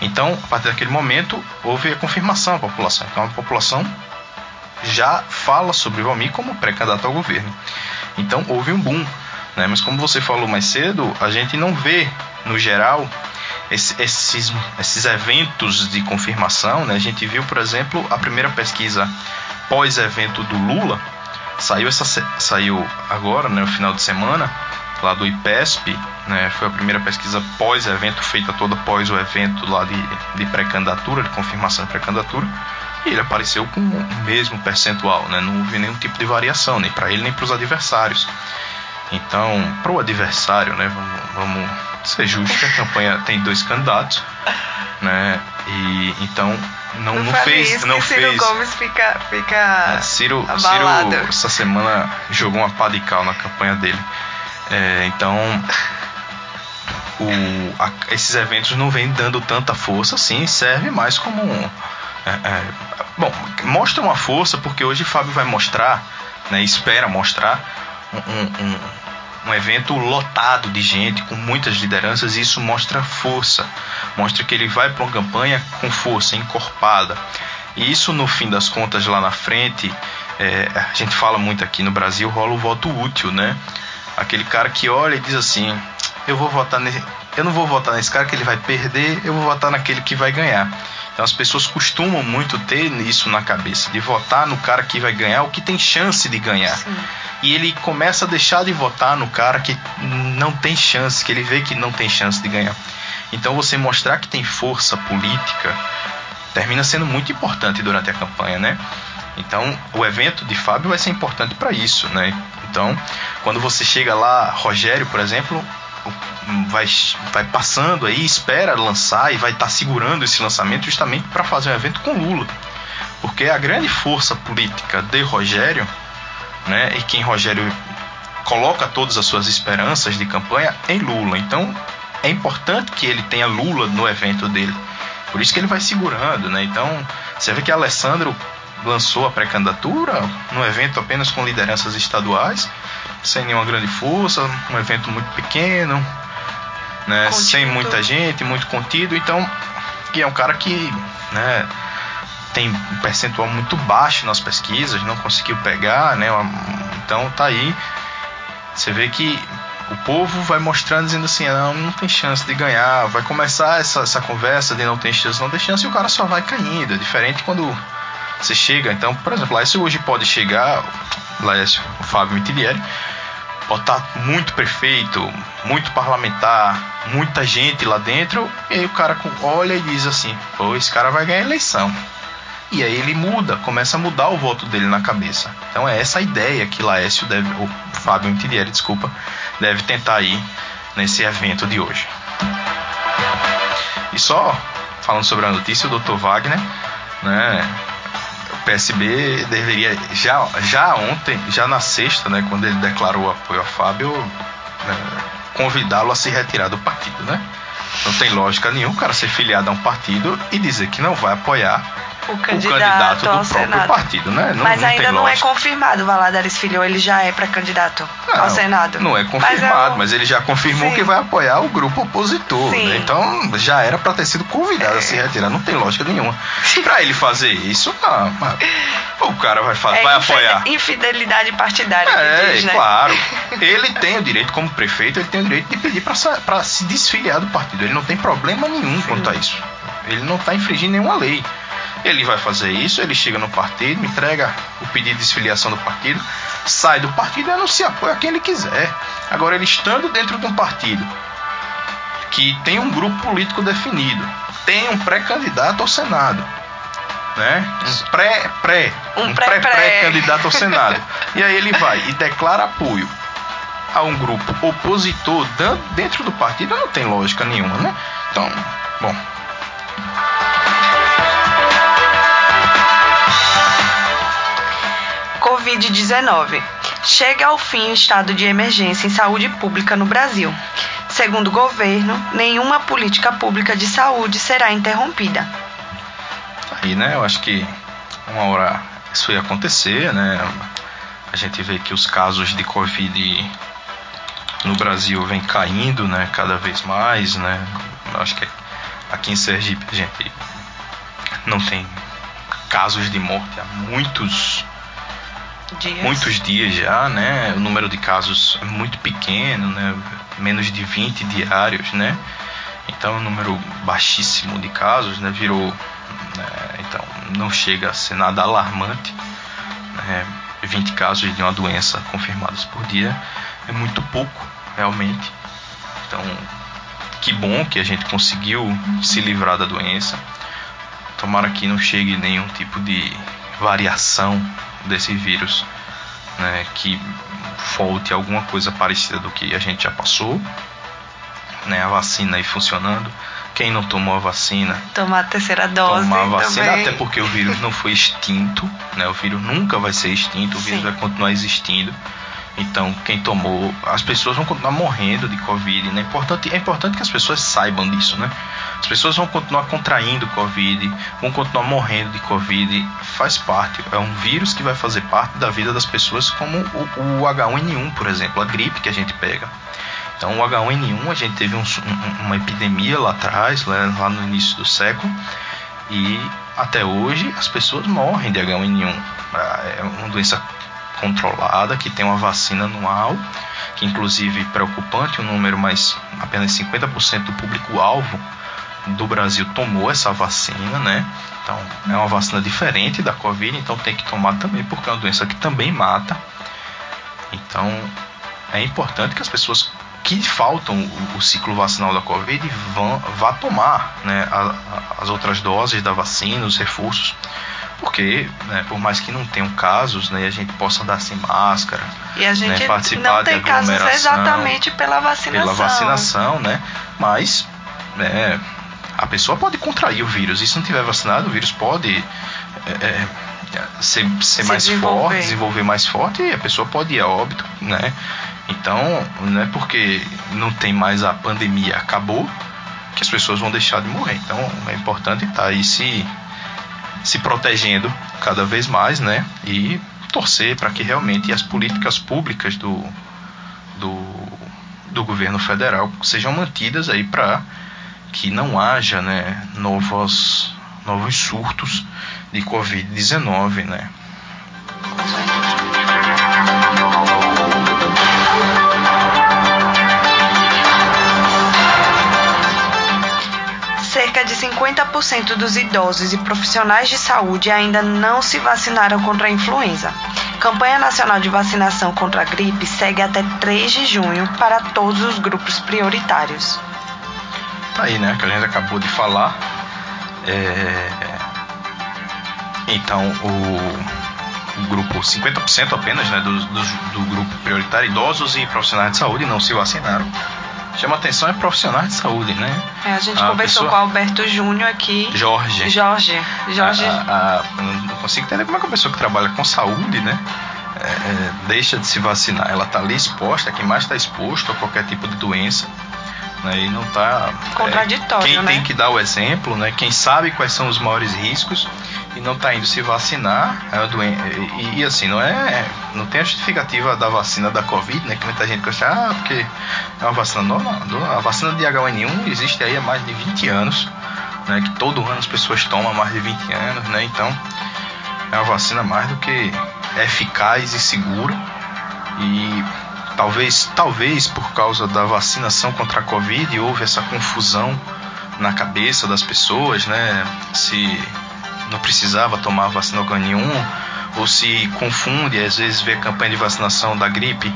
Então, a partir daquele momento, houve a confirmação à população. Então, a população já fala sobre Valmir como pré-candidato ao governo. Então, houve um boom. Né? Mas, como você falou mais cedo, a gente não vê, no geral, esse, esses, esses eventos de confirmação. Né? A gente viu, por exemplo, a primeira pesquisa pós-evento do Lula, saiu, essa, saiu agora, né, no final de semana, lá do IPESP, né, foi a primeira pesquisa pós-evento, feita toda pós o evento lá de, de pré-candidatura, de confirmação de pré-candidatura, e ele apareceu com o mesmo percentual, né, não houve nenhum tipo de variação, nem para ele nem para os adversários. Então, para o adversário, né, vamos, vamos ser justos, a campanha tem dois candidatos, né, e então não, Não não fez, isso não Ciro fez. Gomes fica, fica É, Ciro, abalado. Ciro essa semana jogou uma pá de cal na campanha dele. É, então, o, a- esses eventos não vêm dando tanta força, sim, serve mais como um. é, é, bom, mostra uma força porque hoje Fábio vai mostrar, né, espera mostrar um, um- um- um evento lotado de gente, com muitas lideranças, e isso mostra força, mostra que ele vai para uma campanha com força, encorpada. E isso, no fim das contas, lá na frente, é, a gente fala muito aqui no Brasil, rola o voto útil, né? Aquele cara que olha e diz assim: eu vou votar nesse, eu não vou votar nesse cara que ele vai perder, eu vou votar naquele que vai ganhar. Então as pessoas costumam muito ter isso na cabeça, de votar no cara que vai ganhar, o que tem chance de ganhar. E ele começa a deixar de votar no cara que não tem chance, que ele vê que não tem chance de ganhar. Então você mostrar que tem força política termina sendo muito importante durante a campanha, né? Então, o evento de Fábio vai ser importante para isso, né? Então, quando você chega lá, Rogério, por exemplo, vai, vai passando aí, espera lançar e vai estar segurando esse lançamento justamente para fazer um evento com Lula. Porque a grande força política de Rogério, né, e quem Rogério coloca todas as suas esperanças de campanha em Lula. Então, é importante que ele tenha Lula no evento dele. Por isso que ele vai segurando, né? Então, você vê que Alessandro lançou a pré-candidatura num evento apenas com lideranças estaduais, sem nenhuma grande força, um evento muito pequeno, né? Sem muita gente, muito contido. Então, que é um cara que, né? Tem um percentual muito baixo nas pesquisas, não conseguiu pegar, né? Então tá aí. Você vê que o povo vai mostrando, dizendo assim: não, não tem chance de ganhar. Vai começar essa, essa conversa de não tem chance, não tem chance, e o cara só vai caindo. É diferente quando você chega. Então, por exemplo, Laércio hoje pode chegar, Laércio, o Fábio Mitilieri, estar muito prefeito, muito parlamentar, muita gente lá dentro, e aí o cara olha e diz assim: pô, esse cara vai ganhar eleição. E aí ele muda, começa a mudar o voto dele na cabeça. Então é essa ideia que Laércio deve, ou Fábio Mitilieri, desculpa, deve tentar aí nesse evento de hoje. E só falando sobre a notícia, o Dr. Wagner, né, o PSB deveria já, já ontem, já na sexta, né, quando ele declarou apoio a Fábio, né, convidá-lo a se retirar do partido, né? Não tem lógica nenhuma o cara ser filiado a um partido e dizer que não vai apoiar O o candidato, candidato do ao próprio Senado. partido, né? Não, Mas não ainda não é confirmado, Valadares Filho, ele já é pré-candidato ao Não, Senado. Não é confirmado, mas, é um- ele já confirmou Sim. que vai apoiar o grupo opositor. Sim. né? Então já era para ter sido convidado a se retirar. Não tem lógica nenhuma. Para ele fazer isso, não, mas o cara vai, fa- É vai apoiar. Infidelidade partidária É, diz, né? claro. Ele tem o direito, como prefeito, ele tem o direito de pedir para se desfiliar do partido. Ele não tem problema nenhum quanto a isso. Ele não está infringindo nenhuma lei. Ele vai fazer isso, ele chega no partido, entrega o pedido de desfiliação do partido, sai do partido e anuncia apoio a quem ele quiser. Agora, ele estando dentro de um partido que tem um grupo político definido, tem um pré-candidato ao Senado, né? Um pré-pré, Um um pré-pré. pré-pré-candidato ao Senado. E aí ele vai e declara apoio a um grupo opositor dentro do partido, não tem lógica nenhuma, né? Então, bom, Covid-19. Chega ao fim o estado de emergência em saúde pública no Brasil. Segundo o governo, nenhuma política pública de saúde será interrompida. aí, né? Eu acho que uma hora isso ia acontecer, né? A gente vê que os casos de Covid no Brasil vem caindo, né? Cada vez mais, né? Eu acho que aqui em Sergipe a gente não tem casos de morte há muitos Dias. muitos dias já, né? O número de casos é muito pequeno, né? Menos de 20 diários, né? Então é um número baixíssimo de casos, né? Virou, né? então não chega a ser nada alarmante. Né? 20 casos de uma doença confirmados por dia é muito pouco, realmente. Então, que bom que a gente conseguiu se livrar da doença. Tomara que não chegue nenhum tipo de variação desse vírus, né, que volte alguma coisa parecida do que a gente já passou, né, a vacina aí funcionando. Quem não tomou a vacina, Tomar a terceira dose tomar a vacina, também. até porque o vírus não foi extinto, né, o vírus nunca vai ser extinto, o vírus Sim. vai continuar existindo. Então, quem tomou, as pessoas vão continuar morrendo de Covid. Né? É, importante, é importante que as pessoas saibam disso. Né? As pessoas vão continuar contraindo Covid, vão continuar morrendo de Covid. Faz parte. É um vírus que vai fazer parte da vida das pessoas, como o, o H1N1, por exemplo, a gripe que a gente pega. Então, o H1N1, a gente teve um- um- uma epidemia lá atrás, lá, lá no início do século, e até hoje as pessoas morrem de H1N1. Ah, É uma doença controlada, que tem uma vacina anual, que inclusive é preocupante o número, mas apenas 50% do público-alvo do Brasil tomou essa vacina, né? Então é uma vacina diferente da Covid, então tem que tomar também, porque é uma doença que também mata. Então é importante que as pessoas que faltam o, o ciclo vacinal da Covid vão, vá tomar né, a- a- as outras doses da vacina, os reforços, porque né, por mais que não tenham casos, né, a gente possa andar sem máscara, E a gente né, participar não de tem casos exatamente pela vacinação. pela vacinação, né? Mas né, a pessoa pode contrair o vírus. E se não tiver vacinado, o vírus pode é, é, ser, ser Se mais desenvolver. forte, desenvolver mais forte e a pessoa pode ir a óbito, né? Então, não é porque não tem mais a pandemia, acabou, que as pessoas vão deixar de morrer. Então, é importante estar aí se, se protegendo cada vez mais, né? E torcer para que realmente as políticas públicas do, do, do governo federal sejam mantidas aí para que não haja né, novos, novos surtos de Covid-19, né? Cerca de 50% dos idosos e profissionais de saúde ainda não se vacinaram contra a influenza. Campanha Nacional de Vacinação contra a Gripe segue até 3 de junho para todos os grupos prioritários. Tá aí, né? Que a gente acabou de falar. É, Então, o, grupo, 50% apenas, né, do, do, do grupo prioritário, idosos e profissionais de saúde não se vacinaram. Chama atenção é profissionais de saúde, né? É, a gente A conversou pessoa- com o Alberto Júnior aqui. Jorge. Jorge. Jorge. A- a- não consigo entender como é que uma pessoa que trabalha com saúde, né? é, é, deixa de se vacinar. Ela está ali exposta, quem mais está exposto a qualquer tipo de doença. Né, e não está. Contraditório, Quem né? tem que dar o exemplo, né? Quem sabe quais são os maiores riscos e não está indo se vacinar. É e, e, assim, não é. Não tem a justificativa da vacina da Covid, né? Que muita gente gosta, ah, porque é uma vacina normal. A vacina de H1N1 existe aí há mais de 20 anos, né? Que todo ano as pessoas tomam há mais de 20 anos, né? Então é uma vacina mais do que eficaz e segura. E talvez, talvez por causa da vacinação contra a Covid houve essa confusão na cabeça das pessoas, né? Se não precisava tomar vacina nenhum, ou se confunde, às vezes vê a campanha de vacinação da gripe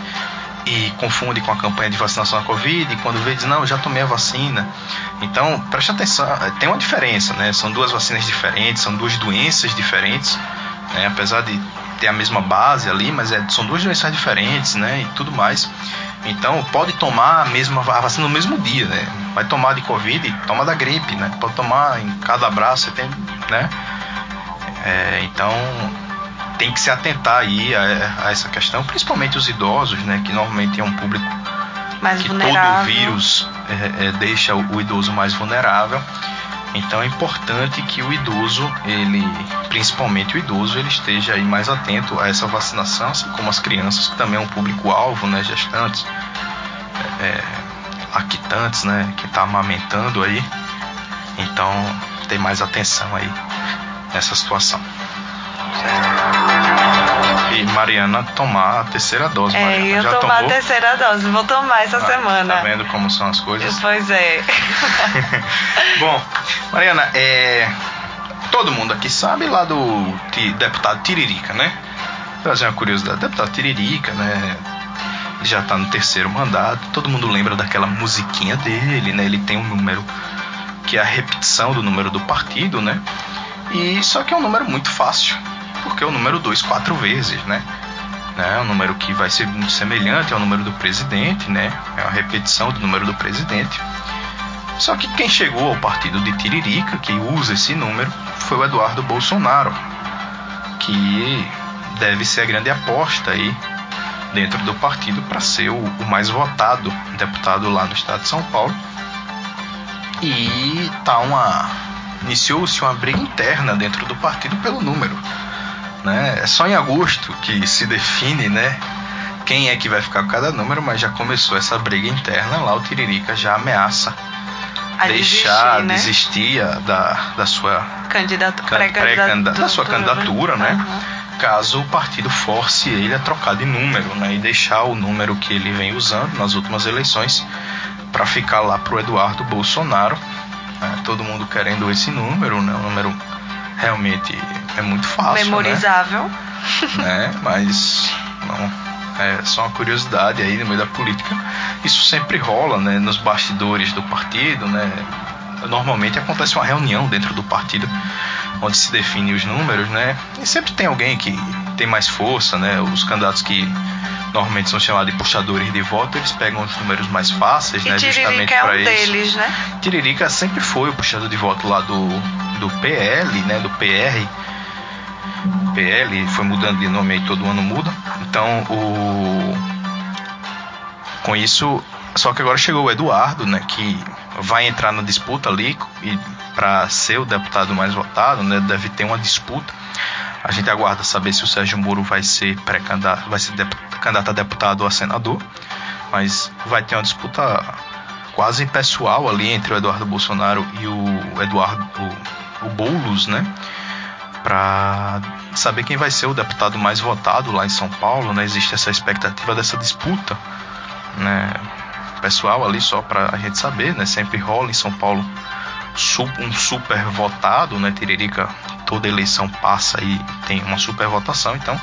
e confunde com a campanha de vacinação da Covid, e quando vê diz, não, já tomei a vacina. Então, preste atenção, tem uma diferença, né? São duas vacinas diferentes, são duas doenças diferentes, né? Apesar de ter a mesma base ali, mas é, são duas doenças diferentes, né? E tudo mais. Então, pode tomar a mesma a vacina no mesmo dia, né? Vai tomar de Covid, toma da gripe, né? Pode tomar em cada braço, você tem, né? É, então, tem que se atentar aí a, a, essa questão, principalmente os idosos, né, que normalmente é um público mais que vulnerável. todo vírus é, é, deixa o, o, idoso mais vulnerável. Então é importante que o idoso, ele, principalmente o idoso, ele esteja aí mais atento a essa vacinação, assim como as crianças, que também é um público-alvo, né, gestantes, é, lactantes, né, que está amamentando aí. Então tem mais atenção aí nessa situação e Mariana tomar a terceira dose. É, Mariana. eu Já tomar tomou? a terceira dose, vou tomar essa Ah, semana. Tá vendo como são as coisas? Pois é. Bom, Mariana, é, todo mundo aqui sabe lá do deputado Tiririca, né? Trazer uma curiosidade. Deputado Tiririca, né? Ele já tá no terceiro mandato. Todo mundo lembra daquela musiquinha dele, né? Ele tem um número que é a repetição do número do partido, né? E só que é um número muito fácil, porque é o número 2 quatro vezes, né? né? É um número que vai ser muito semelhante ao número do presidente, né? É uma repetição do número do presidente. Só que quem chegou ao partido de Tiririca, que usa esse número, foi o Eduardo Bolsonaro, que deve ser a grande aposta aí dentro do partido para ser o, o mais votado deputado lá no estado de São Paulo. E tá uma iniciou-se uma briga interna dentro do partido pelo número, né? É só em agosto que se define, né? Quem é que vai ficar com cada número, mas já começou essa briga interna lá. O Tiririca já ameaça A deixar desistir, desistir né? a- da, da sua Candidato, da sua candidatura, né? Aham. Caso o partido force ele a trocar de número, né? E deixar o número que ele vem usando nas últimas eleições para ficar lá pro Eduardo Bolsonaro. Né? Todo mundo querendo esse número, né? Um número realmente é muito fácil, né? Memorizável. né? Mas não, é só uma curiosidade aí no meio da política. Isso sempre rola, né? Nos bastidores do partido, né? Normalmente acontece uma reunião dentro do partido onde se define os números, né? E sempre tem alguém que tem mais força, né? Os candidatos que normalmente são chamados de puxadores de voto, eles pegam os números mais fáceis, E né? Justamente Tiririca é para um isso. deles, né? Tiririca sempre foi o puxador de voto lá do, do PL, né, do PR. PL foi mudando de nome aí, todo ano muda. Então, o com isso, só que agora chegou o Eduardo, né, que vai entrar na disputa ali e para ser o deputado mais votado, né, deve ter uma disputa. A gente aguarda saber se o Sérgio Moro vai ser pré-candidato, vai ser candidato a deputado ou a senador, mas vai ter uma disputa quase pessoal ali entre o Eduardo Bolsonaro e o Eduardo o, o Boulos, né? Para saber quem vai ser o deputado mais votado lá em São Paulo, né? Existe essa expectativa dessa disputa, né? Pessoal ali só para a gente saber, né? Sempre rola em São Paulo um super votado, né? Tiririca toda eleição passa e tem uma super votação, então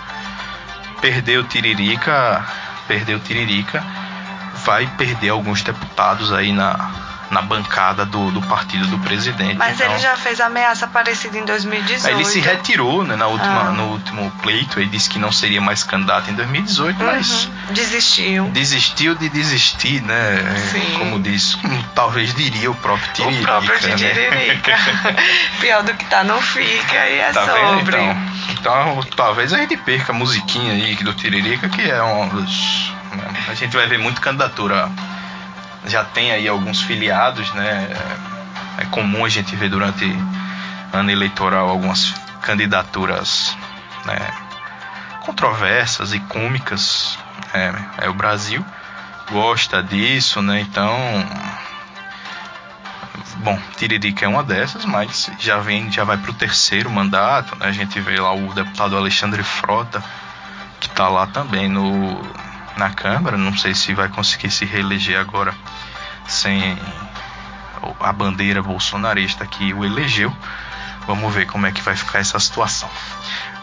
perdeu Tiririca, perdeu Tiririca, vai perder alguns deputados aí na, na bancada do, do partido do presidente. Mas então, ele já fez ameaça parecida em 2018. Aí ele se retirou né, na última, Ah. no último pleito, ele disse que não seria mais candidato em 2018, mas Uhum. Desistiu. desistiu de desistir, né? Sim. Como diz, talvez diria o próprio Tiririca. o próprio né? Tiririca. Pior do que tá, não fica e é Tá vendo? sobre. Então, então, talvez a gente perca a musiquinha aí do Tiririca, que é um dos. né, A gente vai ver muito candidatura. Já tem aí alguns filiados, né? É comum a gente ver durante ano eleitoral algumas candidaturas né, controversas e cômicas. É, é o Brasil gosta disso, né? Então Bom, Tiririca é uma dessas, mas já vem, já vai para o terceiro mandato. Né? A gente vê lá o deputado Alexandre Frota, que está lá também no, na Câmara. Não sei se vai conseguir se reeleger agora sem a bandeira bolsonarista que o elegeu. Vamos ver como é que vai ficar essa situação.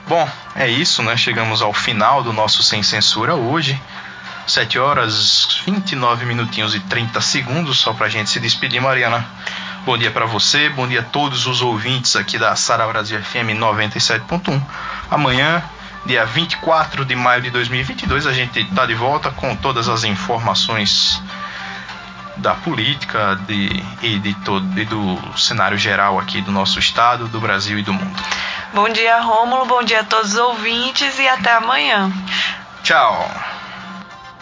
Bom, é isso, né? Chegamos ao final do nosso Sem Censura hoje. 7 horas 29 minutinhos e 30 segundos só pra gente se despedir, Mariana. Bom dia para você, bom dia a todos os ouvintes aqui da Sara Brasil FM 97.1. Amanhã, dia 24 de maio de 2022, a gente tá de volta com todas as informações da política de, e, de todo, e do cenário geral aqui do nosso estado, do Brasil e do mundo. Bom dia, Rômulo. Bom dia a todos os ouvintes e até amanhã. Tchau.